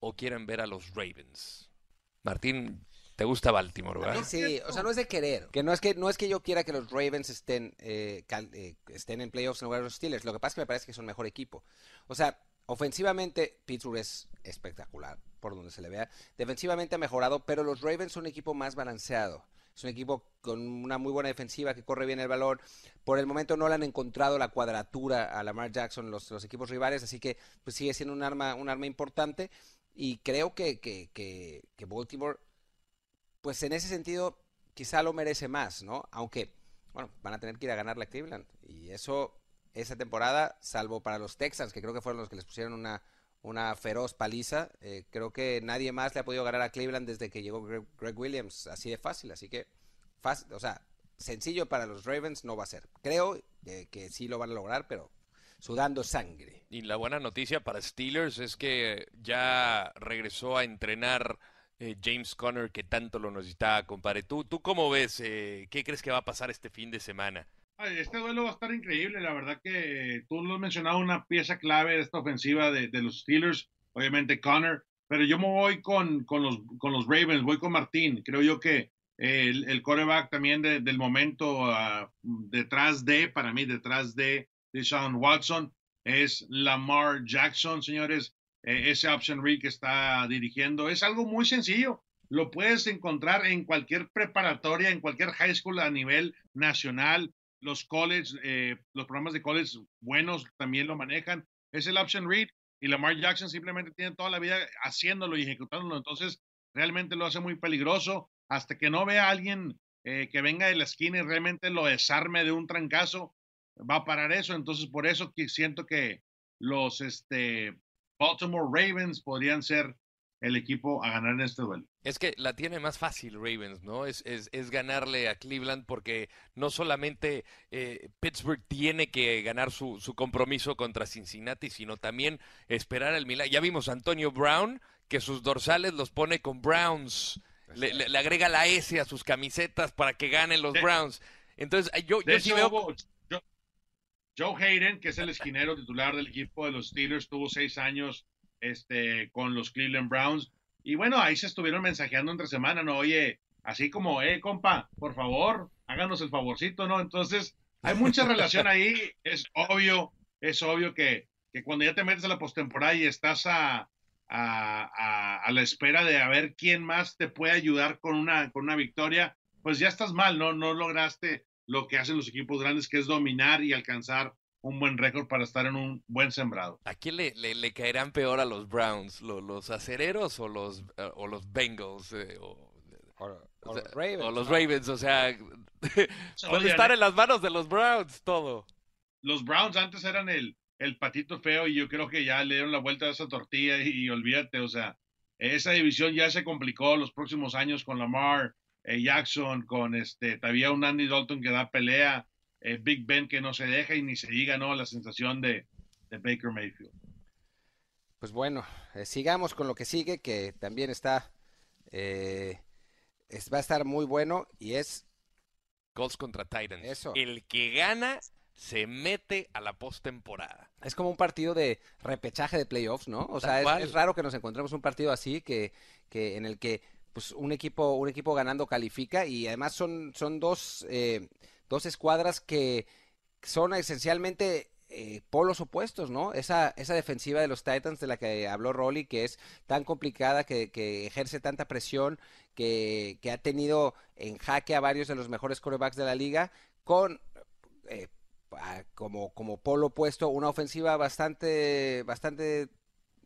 o quieren ver a los Ravens? Martín, ¿te gusta Baltimore, verdad? Sí, o sea, no es de querer. Que no es que no es que yo quiera que los Ravens estén eh, eh, estén en playoffs en lugar de los Steelers. Lo que pasa es que me parece que son mejor equipo. O sea, ofensivamente Pittsburgh es espectacular por donde se le vea. Defensivamente ha mejorado, pero los Ravens son un equipo más balanceado. Es un equipo con una muy buena defensiva que corre bien el balón. Por el momento no le han encontrado la cuadratura a Lamar Jackson los, los equipos rivales, así que pues sigue siendo un arma, un arma importante. Y creo que, que, que, que Baltimore, pues en ese sentido, quizá lo merece más, ¿no? Aunque, bueno, van a tener que ir a ganar la Cleveland. Y eso, esa temporada, salvo para los Texans, que creo que fueron los que les pusieron una, una feroz paliza. Eh, creo que nadie más le ha podido ganar a Cleveland desde que llegó Greg, Williams, así de fácil. Así que, fácil, o sea, sencillo para los Ravens no va a ser. Creo eh, que sí lo van a lograr, pero sudando sangre. Y la buena noticia para Steelers es que ya regresó a entrenar eh, James Conner, que tanto lo necesitaba, compadre. ¿Tú, tú cómo ves? Eh, ¿Qué crees que va a pasar este fin de semana? Este duelo va a estar increíble, la verdad que tú lo has mencionado, una pieza clave de esta ofensiva de, los Steelers, obviamente Connor, pero yo me voy con, con, los, con los Ravens, voy con Martín, creo yo que el, el coreback también del momento uh, detrás de, para mí, detrás de, de Sean Watson, es Lamar Jackson, señores, eh, ese option read que está dirigiendo, es algo muy sencillo, lo puedes encontrar en cualquier preparatoria, en cualquier high school a nivel nacional, los college, eh, los programas de college buenos también lo manejan. Es el option read y Lamar Jackson simplemente tiene toda la vida haciéndolo y ejecutándolo. Entonces, realmente lo hace muy peligroso hasta que no vea a alguien eh, que venga de la esquina y realmente lo desarme de un trancazo, va a parar eso. Entonces, por eso que siento que los este, Baltimore Ravens podrían ser el equipo a ganar en este duelo. Es que la tiene más fácil Ravens, ¿no? Es, es, es ganarle a Cleveland porque no solamente eh, Pittsburgh tiene que ganar su, su, compromiso contra Cincinnati, sino también esperar el milagro. Ya vimos a Antonio Brown que sus dorsales los pone con Browns. Le, le, agrega la S a sus camisetas para que ganen los Browns. Entonces, yo, yo sí veo... Joe Hayden, que es el esquinero titular del equipo de los Steelers, tuvo seis años este, con los Cleveland Browns. Y bueno, ahí se estuvieron mensajeando entre semana, ¿no? Oye, así como, eh, compa, por favor, háganos el favorcito, ¿no? Entonces, hay mucha relación ahí. Es obvio, es obvio que, que cuando ya te metes a la postemporada y estás a, a, a, la espera de a ver quién más te puede ayudar con una, con una victoria, pues ya estás mal, ¿no? No lograste lo que hacen los equipos grandes, que es dominar y alcanzar un buen récord para estar en un buen sembrado. ¿A quién le, le, caerán peor a los Browns? ¿Los, los acereros o los, eh, o los Bengals? Eh, o, los Ravens. O los Ravens, o sea, puede estar en las manos de los Browns todo. Los Browns antes eran el, el patito feo y yo creo que ya le dieron la vuelta a esa tortilla y, olvídate, o sea, esa división ya se complicó los próximos años con Lamar eh, Jackson, con este, todavía un Andy Dalton que da pelea eh, Big Ben que no se deja y ni se diga, ¿no? La sensación de, Baker Mayfield. Pues bueno, eh, sigamos con lo que sigue, que también está, eh, va a estar muy bueno y es... Colts contra Titans. Eso. El que gana se mete a la postemporada. Es como un partido de repechaje de playoffs, ¿no? O sea, es, raro que nos encontremos un partido así que, que en el que pues un equipo un equipo ganando califica y además son son dos dos escuadras que son esencialmente eh, polos opuestos, ¿no? Esa, esa defensiva de los Titans de la que habló Rolly, que es tan complicada, que, ejerce tanta presión, que, ha tenido en jaque a varios de los mejores quarterbacks de la liga, con eh, como, como polo opuesto una ofensiva bastante, bastante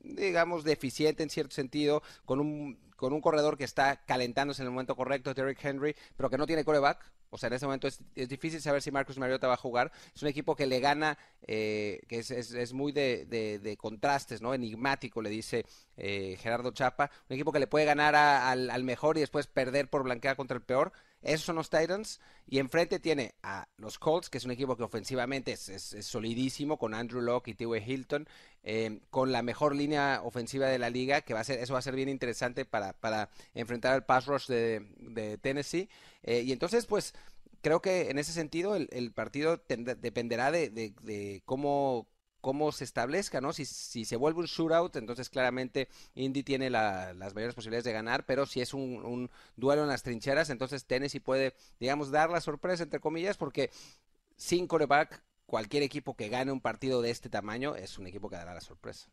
digamos, deficiente en cierto sentido, con un, con un corredor que está calentándose en el momento correcto, Derrick Henry, pero que no tiene coreback, o sea, en ese momento es, difícil saber si Marcus Mariota va a jugar. Es un equipo que le gana, eh, que es, es, muy de, de, contrastes, ¿no? Enigmático, le dice eh, Gerardo Chapa. Un equipo que le puede ganar al, al, mejor y después perder por blanquear contra el peor. Esos son los Titans. Y enfrente tiene a los Colts, que es un equipo que ofensivamente es, es, solidísimo, con Andrew Locke y T.W. Hilton, eh, con la mejor línea ofensiva de la liga, que va a ser, eso va a ser bien interesante para, para enfrentar al pass rush de, de Tennessee. y entonces, pues, creo que en ese sentido el, partido dependerá de, cómo, cómo se establezca, ¿no? Si, si se vuelve un shootout, entonces claramente Indy tiene las mayores posibilidades de ganar, pero si es un, duelo en las trincheras, entonces Tennessee puede, digamos, dar la sorpresa, entre comillas, porque sin coreback, cualquier equipo que gane un partido de este tamaño es un equipo que dará la sorpresa.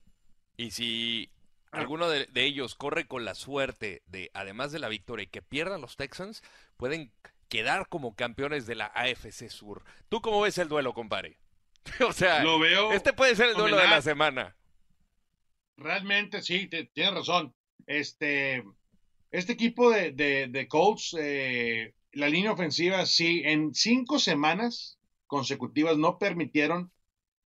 Y si alguno de, ellos corre con la suerte de, además de la victoria, y que pierdan los Texans, pueden quedar como campeones de la AFC Sur. ¿Tú cómo ves el duelo, compadre? o sea, Lo veo este puede ser el duelo de la semana. Realmente sí, tienes razón. Este, este equipo de, de, Colts, eh, la línea ofensiva, sí, en cinco semanas consecutivas no permitieron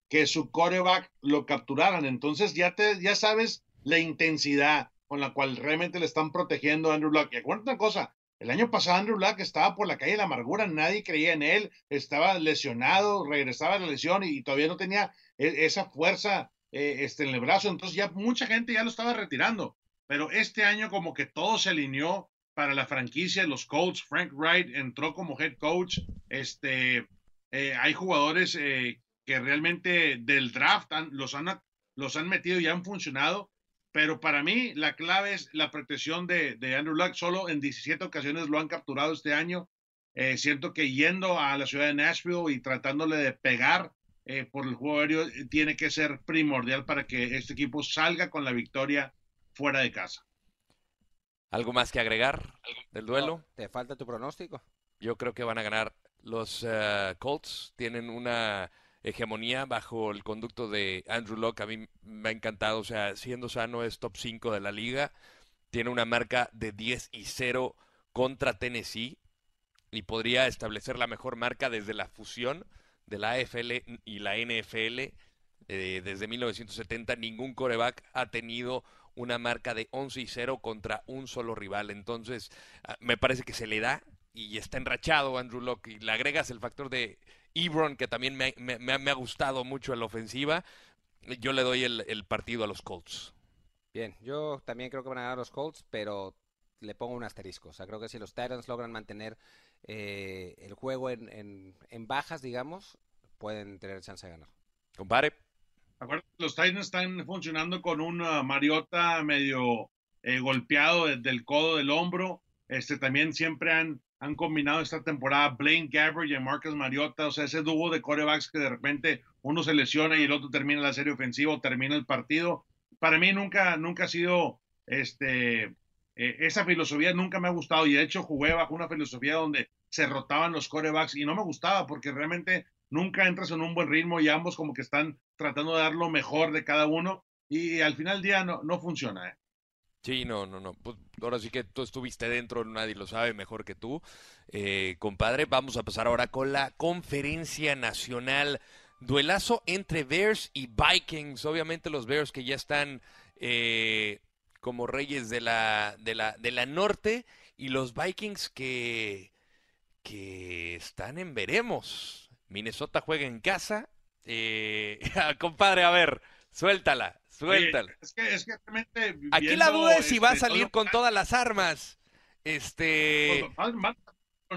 que su coreback lo capturaran. Entonces ya te, ya sabes la intensidad con la cual realmente le están protegiendo a Andrew Luck. Y acuérdate una cosa, el año pasado Andrew Luck estaba por la calle de la amargura, nadie creía en él, estaba lesionado, regresaba a la lesión y, todavía no tenía e, esa fuerza eh, este, en el brazo, entonces ya mucha gente ya lo estaba retirando. Pero este año como que todo se alineó para la franquicia, los Colts, Frank Wright entró como head coach, este, eh, hay jugadores eh, que realmente del draft los, han, los han metido y han funcionado pero para mí la clave es la protección de, Andrew Luck. Solo en 17 ocasiones lo han capturado este año. Eh, siento que yendo a la ciudad de Nashville y tratándole de pegar eh, por el juego aéreo tiene que ser primordial para que este equipo salga con la victoria fuera de casa. ¿Algo más que agregar del duelo? ¿Te falta tu pronóstico? Yo creo que van a ganar los Colts. Tienen una hegemonía bajo el conducto de Andrew Locke. A mí me ha encantado, o sea, siendo sano es top 5 de la liga. Tiene una marca de 10 y 0 contra Tennessee y podría establecer la mejor marca desde la fusión de la AFL y la NFL. Eh, desde 1970 ningún coreback ha tenido una marca de 11 y 0 contra un solo rival. Entonces, ah, me parece que se le da y está enrachado Andrew Locke. Y le agregas el factor de Ebron, que también me, ha gustado mucho en la ofensiva. Yo le doy el, partido a los Colts. Bien, yo también creo que van a ganar los Colts, pero le pongo un asterisco. O sea, creo que si los Titans logran mantener eh, el juego en, bajas, digamos, pueden tener chance de ganar. Compare. Los Titans están funcionando con un Mariota medio eh, golpeado desde el codo del hombro. Este también siempre han han combinado esta temporada Blaine Gabbert y Marcus Mariota, o sea, ese dúo de corebacks que de repente uno se lesiona y el otro termina la serie ofensiva o termina el partido. Para mí nunca, nunca ha sido este, eh, esa filosofía, nunca me ha gustado y de hecho jugué bajo una filosofía donde se rotaban los corebacks y no me gustaba porque realmente nunca entras en un buen ritmo y ambos como que están tratando de dar lo mejor de cada uno y, al final del día no, no funciona. ¿eh? Sí, no, no, no. Pues ahora sí que tú estuviste dentro, nadie lo sabe mejor que tú. Eh, compadre, vamos a pasar ahora con la conferencia nacional. Duelazo entre Bears y Vikings. Obviamente los Bears que ya están eh, como reyes de la, de, la, de la norte y los Vikings que, que están en veremos. Minnesota juega en casa. Eh, compadre, a ver, suéltala. Suéltalo. es que, es que realmente Aquí la duda es si va a este, salir con todas las armas. Este.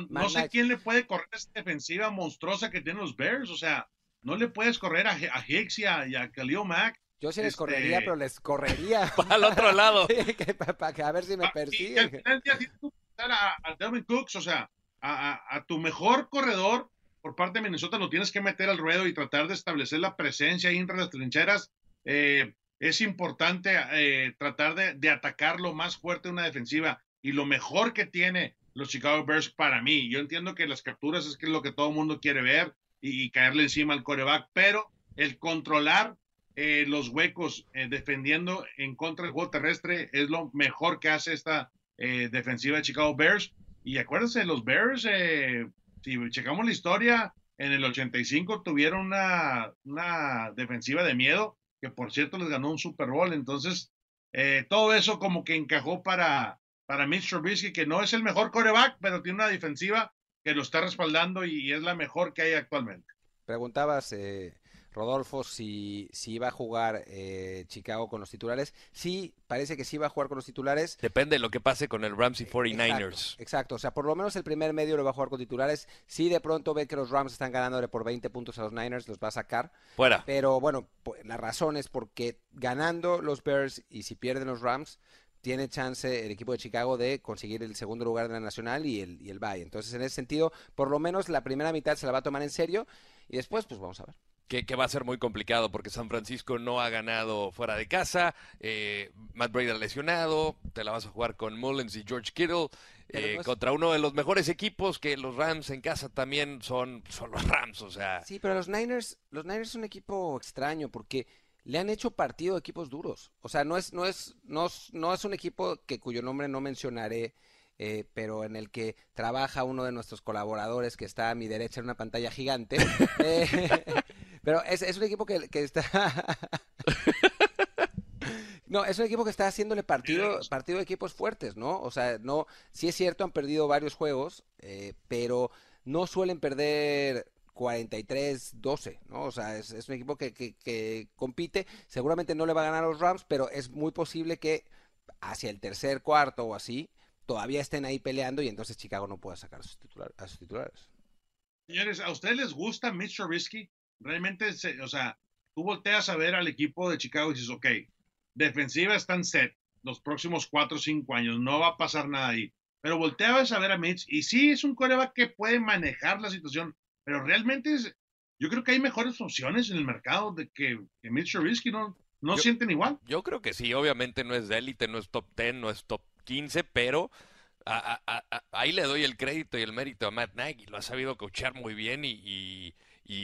No sé quién le puede correr esta defensiva monstruosa que tienen los Bears. O sea, no le puedes correr a, a Hicks y a, Khalil Mack. Yo sí les correría, este pero les correría. Al otro lado. para, a ver si me ah, persiguen. a, a Delvin Cooks, o sea, a, a, tu mejor corredor por parte de Minnesota lo tienes que meter al ruedo y tratar de establecer la presencia ahí entre las trincheras. Eh, es importante eh, tratar de, atacar lo más fuerte una defensiva y lo mejor que tiene los Chicago Bears para mí. Yo entiendo que las capturas es que lo que todo el mundo quiere ver y, caerle encima al coreback, pero el controlar eh, los huecos eh, defendiendo en contra del juego terrestre es lo mejor que hace esta defensiva de Chicago Bears. Y acuérdense, los Bears, si checamos la historia, en el 85 tuvieron una defensiva de miedo que por cierto les ganó un Super Bowl. Entonces, eh, todo eso como que encajó para, para Mitch Trubisky, que no es el mejor coreback, pero tiene una defensiva que lo está respaldando y es la mejor que hay actualmente. Preguntabas, eh, Rodolfo si, si iba a jugar eh, Chicago con los titulares. Sí, parece que sí va a jugar con los titulares. Depende de lo que pase con el Rams y 49ers. Exacto, o sea, por lo menos el primer medio lo va a jugar con titulares. Si de pronto ve que los Rams están ganándole por 20 puntos a los Niners, los va a sacar. Fuera. Pero bueno, la razón es porque ganando los Bears y si pierden los Rams, tiene chance el equipo de Chicago de conseguir el segundo lugar de la nacional y el, y el bye. Entonces, en ese sentido, por lo menos la primera mitad se la va a tomar en serio y después, pues vamos a ver que, va a ser muy complicado porque San Francisco no ha ganado fuera de casa, eh, Matt Brady lesionado, te la vas a jugar con Mullins y George Kittle. Eh, contra uno de los mejores equipos que los Rams en casa también son, son los Rams, o sea. Sí, pero los Niners, los Niners son un equipo extraño porque le han hecho partido a equipos duros. O sea, no es, no es, no, no es un equipo que cuyo nombre no mencionaré, eh, pero en el que trabaja uno de nuestros colaboradores que está a mi derecha en una pantalla gigante. eh, pero es, es un equipo que, que está... No, es un equipo que está haciéndole partido, partido de equipos fuertes, ¿no? O sea, no, sí es cierto, han perdido varios juegos, eh, pero no suelen perder 43-12, ¿no? O sea, es, es un equipo que, que, que, compite, seguramente no le va a ganar a los Rams, pero es muy posible que hacia el tercer cuarto o así, todavía estén ahí peleando y entonces Chicago no pueda sacar a sus, titular, a sus titulares. Señores, ¿a ustedes les gusta Mitch Trubisky? Realmente, o sea, tú volteas a ver al equipo de Chicago y dices, ok, defensiva están set los próximos cuatro o cinco años, no va a pasar nada ahí. Pero volteabas a ver a Mitch y sí es un coreback que puede manejar la situación, pero realmente es, yo creo que hay mejores opciones en el mercado de que, que Mitch Trubisky, ¿no? ¿No sienten igual? Yo creo que sí, obviamente no es de élite, no es top 10, no es top 15, pero ahí le doy el crédito y el mérito a Matt Nagy, lo ha sabido coachar muy bien y y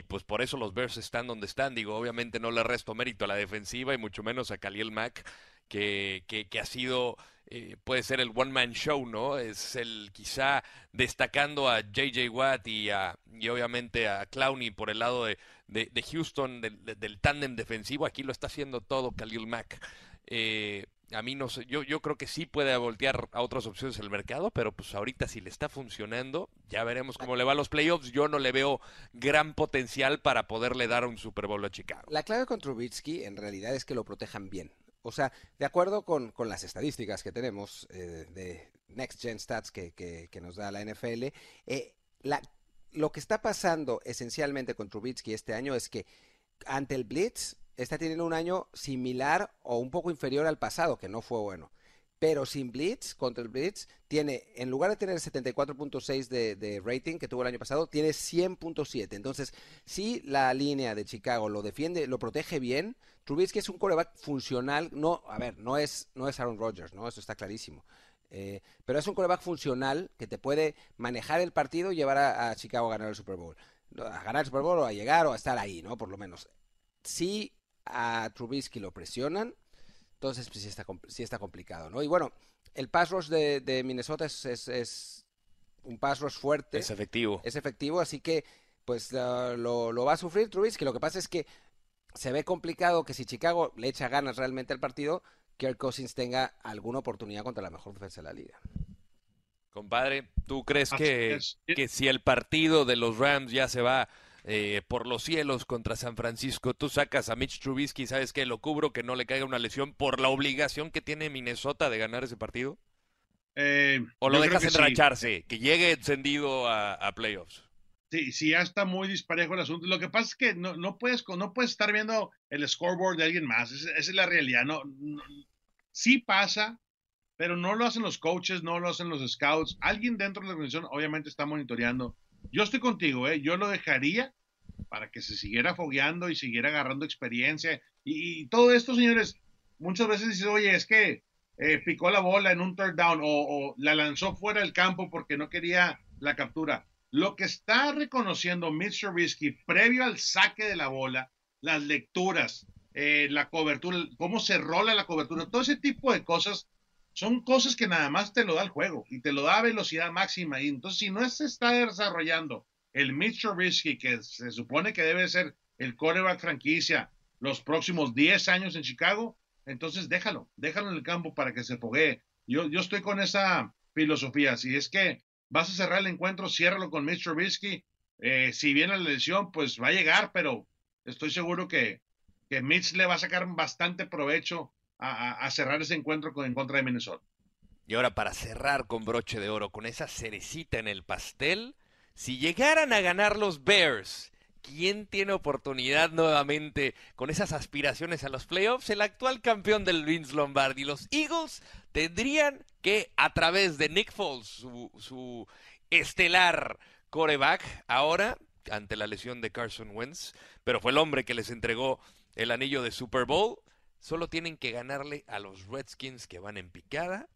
pues por eso los Bears están donde están. Digo, obviamente no le resto mérito a la defensiva y mucho menos a Khalil Mack, que, que, ha sido, eh, puede ser el one-man show, ¿no? Es el quizá destacando a JJ Watt y, a, y obviamente a Clowney por el lado de, de, Houston, del, del tándem defensivo. Aquí lo está haciendo todo Khalil Mack. Eh, a mí no sé, yo, yo creo que sí puede voltear a otras opciones el mercado, pero pues ahorita si le está funcionando, ya veremos cómo le va a los playoffs. Yo no le veo gran potencial para poderle dar un Super Bowl a Chicago. La clave con Trubitsky en realidad es que lo protejan bien. O sea, de acuerdo con, con las estadísticas que tenemos eh, de Next Gen Stats que, que, que, nos da la NFL, eh, lo que está pasando esencialmente con Trubitsky este año es que ante el Blitz está teniendo un año similar o un poco inferior al pasado, que no fue bueno. Pero sin Blitz, contra el Blitz, tiene, en lugar de tener 74.6 de, rating que tuvo el año pasado, tiene 100.7. Entonces, si la línea de Chicago lo defiende, lo protege bien, Trubisky es un coreback funcional. No, a ver, no es, no es Aaron Rodgers, ¿no? Eso está clarísimo. Eh, pero es un coreback funcional que te puede manejar el partido y llevar a, a, Chicago a ganar el Super Bowl. A ganar el Super Bowl o a llegar o a estar ahí, ¿no? Por lo menos. Sí a Trubisky lo presionan, entonces pues sí está, sí está complicado, ¿no? Y bueno, el pass rush de, de Minnesota es, es, es, un pass rush fuerte. Es efectivo. Es efectivo, así que pues uh, lo, lo, va a sufrir Trubisky. Lo que pasa es que se ve complicado que si Chicago le echa ganas realmente al partido, Kirk Cousins tenga alguna oportunidad contra la mejor defensa de la liga. Compadre, ¿tú crees que, que si el partido de los Rams ya se va eh, por los cielos contra San Francisco. Tú sacas a Mitch Trubisky, ¿sabes qué? Lo cubro, que no le caiga una lesión por la obligación que tiene Minnesota de ganar ese partido. Eh, ¿O lo dejas enracharse, sí. que llegue encendido a, a, playoffs? Sí, sí, ya está muy disparejo el asunto. Lo que pasa es que no, no, puedes, no puedes estar viendo el scoreboard de alguien más. Esa, esa es la realidad. No, no, sí pasa, pero no lo hacen los coaches, no lo hacen los scouts. Alguien dentro de la organización obviamente está monitoreando yo estoy contigo, ¿eh? Yo lo dejaría para que se siguiera fogueando y siguiera agarrando experiencia. Y, y todo esto, señores, muchas veces dices, oye, es que eh, picó la bola en un third down o, la lanzó fuera del campo porque no quería la captura. Lo que está reconociendo Mitch Trubisky previo al saque de la bola, las lecturas, eh, la cobertura, cómo se rola la cobertura, todo ese tipo de cosas son cosas que nada más te lo da el juego y te lo da a velocidad máxima. Y entonces, si no se está desarrollando el Mitch Trubisky, que se supone que debe ser el coreback franquicia los próximos 10 años en Chicago, entonces déjalo, déjalo en el campo para que se foguee. Yo, yo estoy con esa filosofía. Si es que vas a cerrar el encuentro, ciérralo con Mitch Trubisky. Eh, si viene la lesión, pues va a llegar, pero estoy seguro que, que Mitch le va a sacar bastante provecho a, cerrar ese encuentro con, en contra de Minnesota. Y ahora para cerrar con broche de oro, con esa cerecita en el pastel, si llegaran a ganar los Bears, ¿quién tiene oportunidad nuevamente con esas aspiraciones a los playoffs? El actual campeón del Vince Lombardi. Los Eagles tendrían que, a través de Nick Foles, su, su estelar coreback, ahora ante la lesión de Carson Wentz, pero fue el hombre que les entregó el anillo de Super Bowl, solo tienen que ganarle a los Redskins que van en picada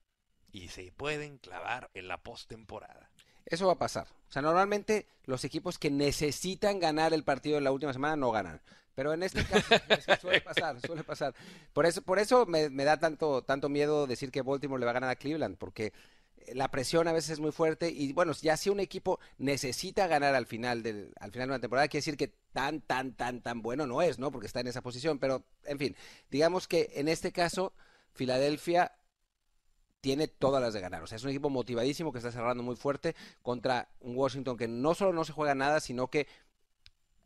y se pueden clavar en la postemporada. Eso va a pasar. O sea, normalmente los equipos que necesitan ganar el partido en la última semana no ganan. Pero en este caso suele pasar, suele pasar. Por eso, por eso me, me, da tanto, tanto miedo decir que Baltimore le va a ganar a Cleveland, porque la presión a veces es muy fuerte y bueno, ya si un equipo necesita ganar al final del al final de una temporada, quiere decir que tan tan tan tan bueno no es, ¿no? Porque está en esa posición, pero en fin, digamos que en este caso Filadelfia tiene todas las de ganar. O sea, es un equipo motivadísimo que está cerrando muy fuerte contra un Washington que no solo no se juega nada, sino que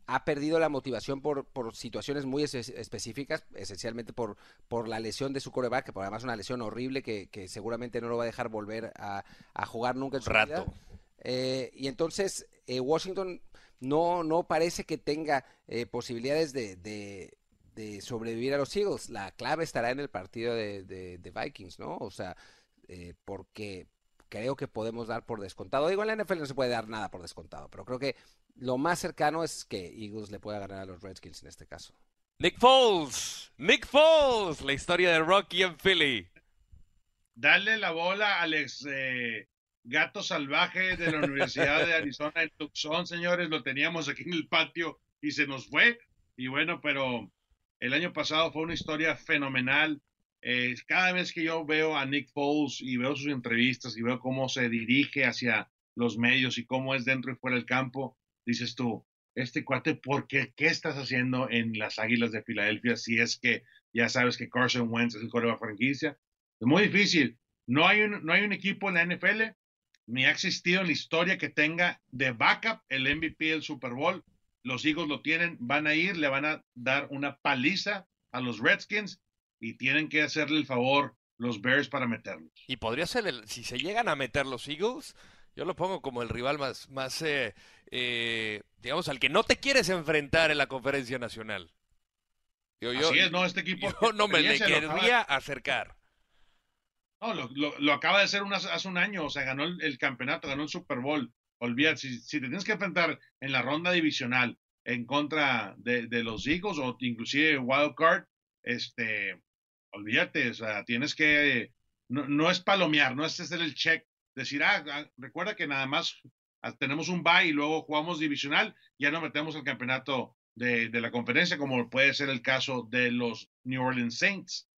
ha perdido la motivación por, por situaciones muy específicas, esencialmente por, por la lesión de su coreback, que por además una lesión horrible que, que seguramente no lo va a dejar volver a, a jugar nunca en su Rato. vida. Eh, y entonces eh, Washington no, no parece que tenga eh, posibilidades de, de, de, sobrevivir a los Eagles. La clave estará en el partido de, de Vikings, ¿no? O sea, eh, porque creo que podemos dar por descontado. Digo, en la NFL no se puede dar nada por descontado, pero creo que lo más cercano es que Eagles le pueda ganar a los Redskins en este caso. Nick Foles, Nick Foles, la historia de Rocky en Philly. Dale la bola al ex eh, gato salvaje de la Universidad de Arizona en Tucson, señores, lo teníamos aquí en el patio y se nos fue. Y bueno, pero el año pasado fue una historia fenomenal. Eh, cada vez que yo veo a Nick Foles y veo sus entrevistas y veo cómo se dirige hacia los medios y cómo es dentro y fuera del campo, dices tú, este cuate, ¿por qué? ¿Qué estás haciendo en las Águilas de Filadelfia si es que ya sabes que Carson Wentz es el la franquicia? Es muy difícil. No hay, un, no hay un equipo en la NFL, ni ha existido en la historia que tenga de backup el MVP del Super Bowl. Los Eagles lo tienen, van a ir, le van a dar una paliza a los Redskins y tienen que hacerle el favor los Bears para meterlos. Y podría ser, el, si se llegan a meter los Eagles, yo lo pongo como el rival más, más eh, eh, digamos, al que no te quieres enfrentar en la conferencia nacional. Yo, Así es, no, este equipo. Yo no me le querría acercar. No, lo, lo, acaba de hacer hace un año, o sea, ganó el, campeonato, ganó el Super Bowl. Olvídate, si, si, te tienes que enfrentar en la ronda divisional en contra de, de los Eagles o inclusive Wild Card, este, olvídate, o sea, tienes que, no, no es palomear, no es hacer el check, decir, ah, ah recuerda que nada más tenemos un bye y luego jugamos divisional, ya no metemos el campeonato de, de, la conferencia, como puede ser el caso de los New Orleans Saints.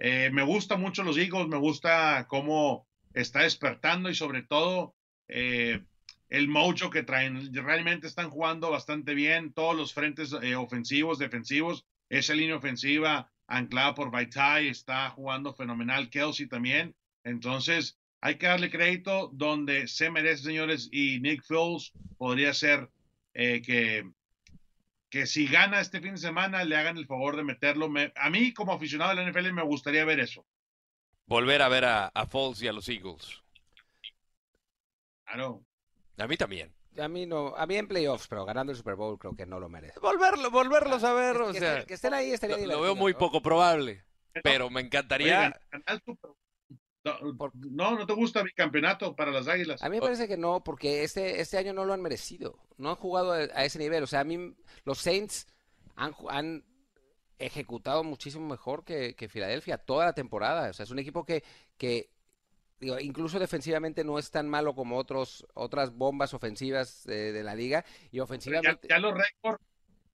Eh, me gusta mucho los Eagles, me gusta cómo está despertando y sobre todo eh, el mocho que traen. Realmente están jugando bastante bien todos los frentes eh, ofensivos, defensivos. Esa línea ofensiva anclada por Vaitai está jugando fenomenal. Kelsey también. Entonces, hay que darle crédito donde se merece, señores. Y Nick Foles podría ser eh, que, que si gana este fin de semana le hagan el favor de meterlo. a mí, como aficionado de la NFL, me gustaría ver eso. Volver a ver a, a Foles y a los Eagles. Claro. A mí también. A mí no, a mí en playoffs, pero ganando el Super Bowl creo que no lo merece. Volverlo, volverlos a ver, o sea, que estén ahí estaría lo, lo veo muy poco probable, pero me encantaría. No, no te gusta mi campeonato para las Águilas. A mí me parece que no, porque este, este año no lo han merecido. No han jugado a, ese nivel. O sea, a mí los Saints han, han ejecutado muchísimo mejor que, que Filadelfia toda la temporada. O sea, es un equipo que, que digo, incluso defensivamente no es tan malo como otros otras bombas ofensivas de, la liga y ofensivamente ya, los récords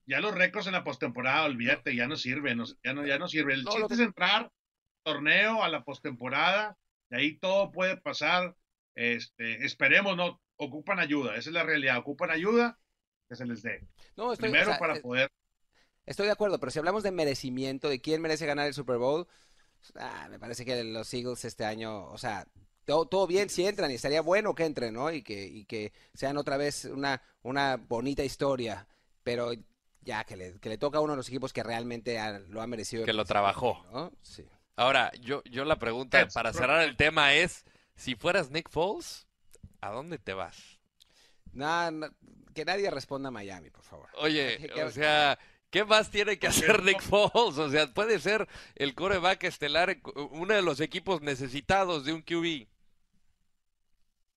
ya los récords en la postemporada olvídate ya no sirven ya no ya no sirve el chiste es entrar torneo a la postemporada y ahí todo puede pasar este esperemos no ocupan ayuda esa es la realidad ocupan ayuda que se les dé no, primero para eh, poder estoy de acuerdo pero si hablamos de merecimiento de quién merece ganar el Super Bowl Ah, me parece que los Eagles este año, o sea, todo, todo, bien si entran y estaría bueno que entren, ¿no? Y que, y que sean otra vez una, una bonita historia. Pero ya que le, que le toca a uno de los equipos que realmente ha- lo ha merecido. Que lo trabajó. ¿no? Sí. Ahora, yo, yo la pregunta para cerrar el tema es, si fueras Nick Foles, ¿a dónde te vas? Nada, na- que nadie responda a Miami, por favor. Oye, ¿Qué- qué- o sea, ¿qué más tiene que hacer Nick Foles? O sea, puede ser el coreback estelar, cu- uno de los equipos necesitados de un QB.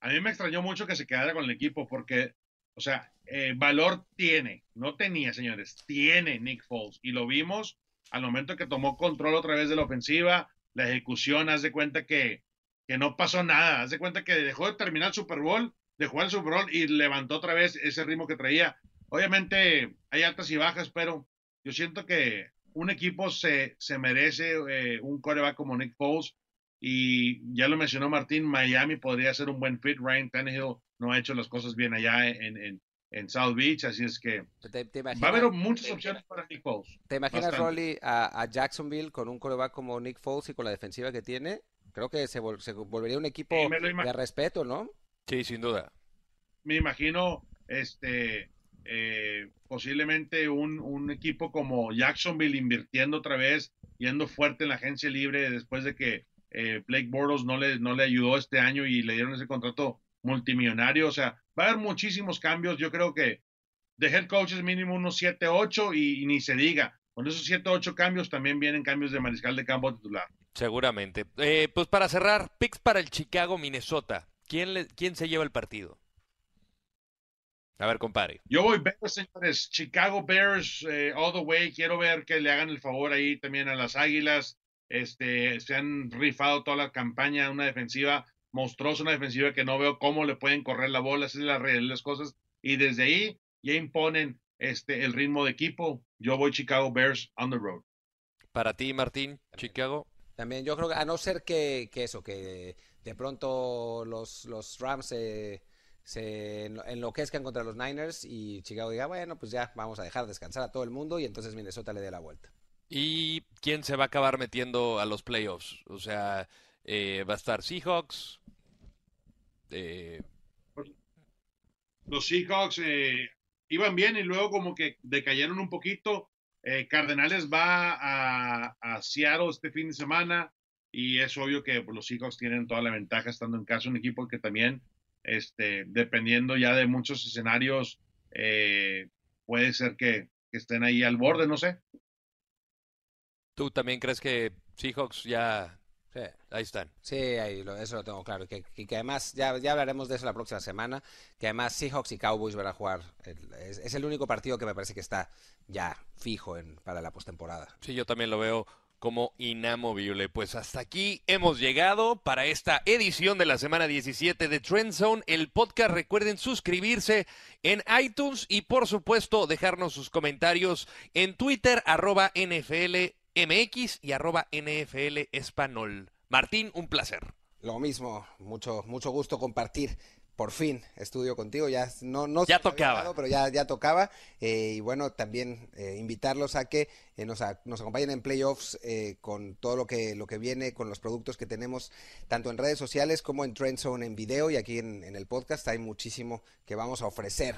A mí me extrañó mucho que se quedara con el equipo porque, o sea, eh, valor tiene, no tenía, señores, tiene Nick Foles. Y lo vimos al momento que tomó control otra vez de la ofensiva, la ejecución, haz de cuenta que, que no pasó nada, haz de cuenta que dejó de terminar el Super Bowl, de jugar el Super Bowl y levantó otra vez ese ritmo que traía. Obviamente hay altas y bajas, pero yo siento que un equipo se, se merece eh, un coreback como Nick Foles y ya lo mencionó Martín, Miami podría ser un buen fit. Ryan Tannehill no ha hecho las cosas bien allá en, en, en South Beach, así es que ¿Te, te va a haber muchas opciones para Nick Foles. te imaginas. Rolly, a, a Jacksonville con un coreback como Nick Foles y con la defensiva que tiene? Creo que se, vol- se volvería un equipo de respeto, ¿no? Sí, sin duda. Me imagino este eh, posiblemente un, un equipo como Jacksonville invirtiendo otra vez, yendo fuerte en la agencia libre después de que eh, Blake Bortles no le, no le ayudó este año y le dieron ese contrato multimillonario. O sea, va a haber muchísimos cambios. Yo creo que de head coaches mínimo unos 7, 8 y, y ni se diga. Con esos 7, 8 cambios también vienen cambios de mariscal de campo titular. Seguramente. Eh, pues para cerrar, picks para el Chicago, Minnesota. ¿Quién, le- ¿Quién se lleva el partido? A ver, compadre. Yo voy Bears, señores. Chicago Bears, eh, all the way. Quiero ver que le hagan el favor ahí también a las Águilas. Este, se han rifado toda la campaña, una defensiva monstruosa, una defensiva que no veo cómo le pueden correr la bola, esa es la realidad de las cosas. Y desde ahí ya imponen este, el ritmo de equipo. Yo voy Chicago Bears on the road. Para ti, Martín, Chicago. También yo creo que a no ser que, que eso, que de pronto los, los Rams se, se enlo- enloquezcan contra los Niners y Chicago diga, bueno, pues ya vamos a dejar descansar a todo el mundo y entonces Minnesota le dé la vuelta. ¿Y quién se va a acabar metiendo a los playoffs? O sea, eh, va a estar Seahawks. eh, Los Seahawks eh, iban bien y luego como que decayeron un poquito. Cardenales va a, a Seattle este fin de semana y es obvio que pues, los Seahawks tienen toda la ventaja estando en casa, un equipo que también, este, dependiendo ya de muchos escenarios, puede ser que, que estén ahí al borde, no sé. ¿Tú también crees que Seahawks ya... Sí. Ahí están. Sí, ahí lo- eso lo tengo claro. Y que, y que además, ya, ya hablaremos de eso la próxima semana, que además Seahawks y Cowboys van a jugar. el- es, es el único partido que me parece que está ya fijo en, para la postemporada. Sí, yo también lo veo como inamovible. Pues hasta aquí hemos llegado para esta edición de la semana 17 de Trend Zone, el podcast. Recuerden suscribirse en iTunes y por supuesto dejarnos sus comentarios en Twitter, arroba NFLMX y arroba NFL Espanol. Martín, un placer. Lo mismo, mucho, mucho gusto compartir. Por fin, estudio contigo, ya no, no Ya tocaba. pero ya, ya tocaba. Eh, y bueno, también eh, invitarlos a que eh, nos, a- nos acompañen en playoffs eh, con todo lo que, lo que viene, con los productos que tenemos, tanto en redes sociales como en Trendzone en video y aquí en, en el podcast. Hay muchísimo que vamos a ofrecer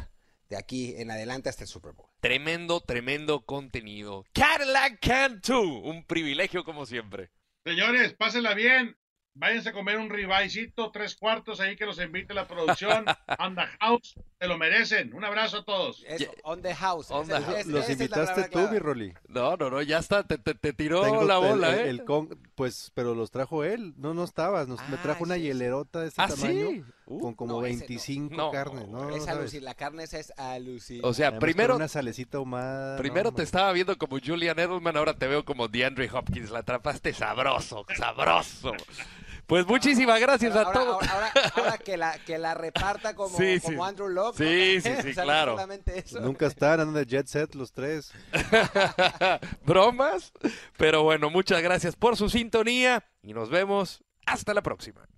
de aquí en adelante hasta el Super Bowl. Tremendo, tremendo contenido. Cadillac Cantu, un privilegio como siempre. Señores, pásenla bien. Váyanse a comer un ribaicito, tres cuartos ahí que los invite la producción. On the house, se lo merecen. Un abrazo a todos. Eso, on the house. On the house. Los es invitaste tú, mi Rolly. No, no, no, ya está, te, te- te tiró Tengo la bola, el, ¿eh? el con- pues, pero los trajo él. No, no estabas. nos- me Ah, trajo una hielerota de este ¿Ah, tamaño sí? Uh, con como no, ese no. 25 No, carnes. No, Es la carne esa es alucinante. o sea, Además, primero, una salecita ahumada. primero no, te estaba viendo como Julian Edelman, ahora te veo como DeAndre Hopkins. La atrapaste sabroso, sabroso. Pues muchísimas gracias a todos. ahora, ahora- ahora que la que la reparta como, Sí, sí. como Andrew Locke. ¿no? Sí, sí, sí, o sea, no claro. solamente eso. Nunca están, andan de jet set los tres. Bromas. Pero bueno, muchas gracias por su sintonía y nos vemos hasta la próxima.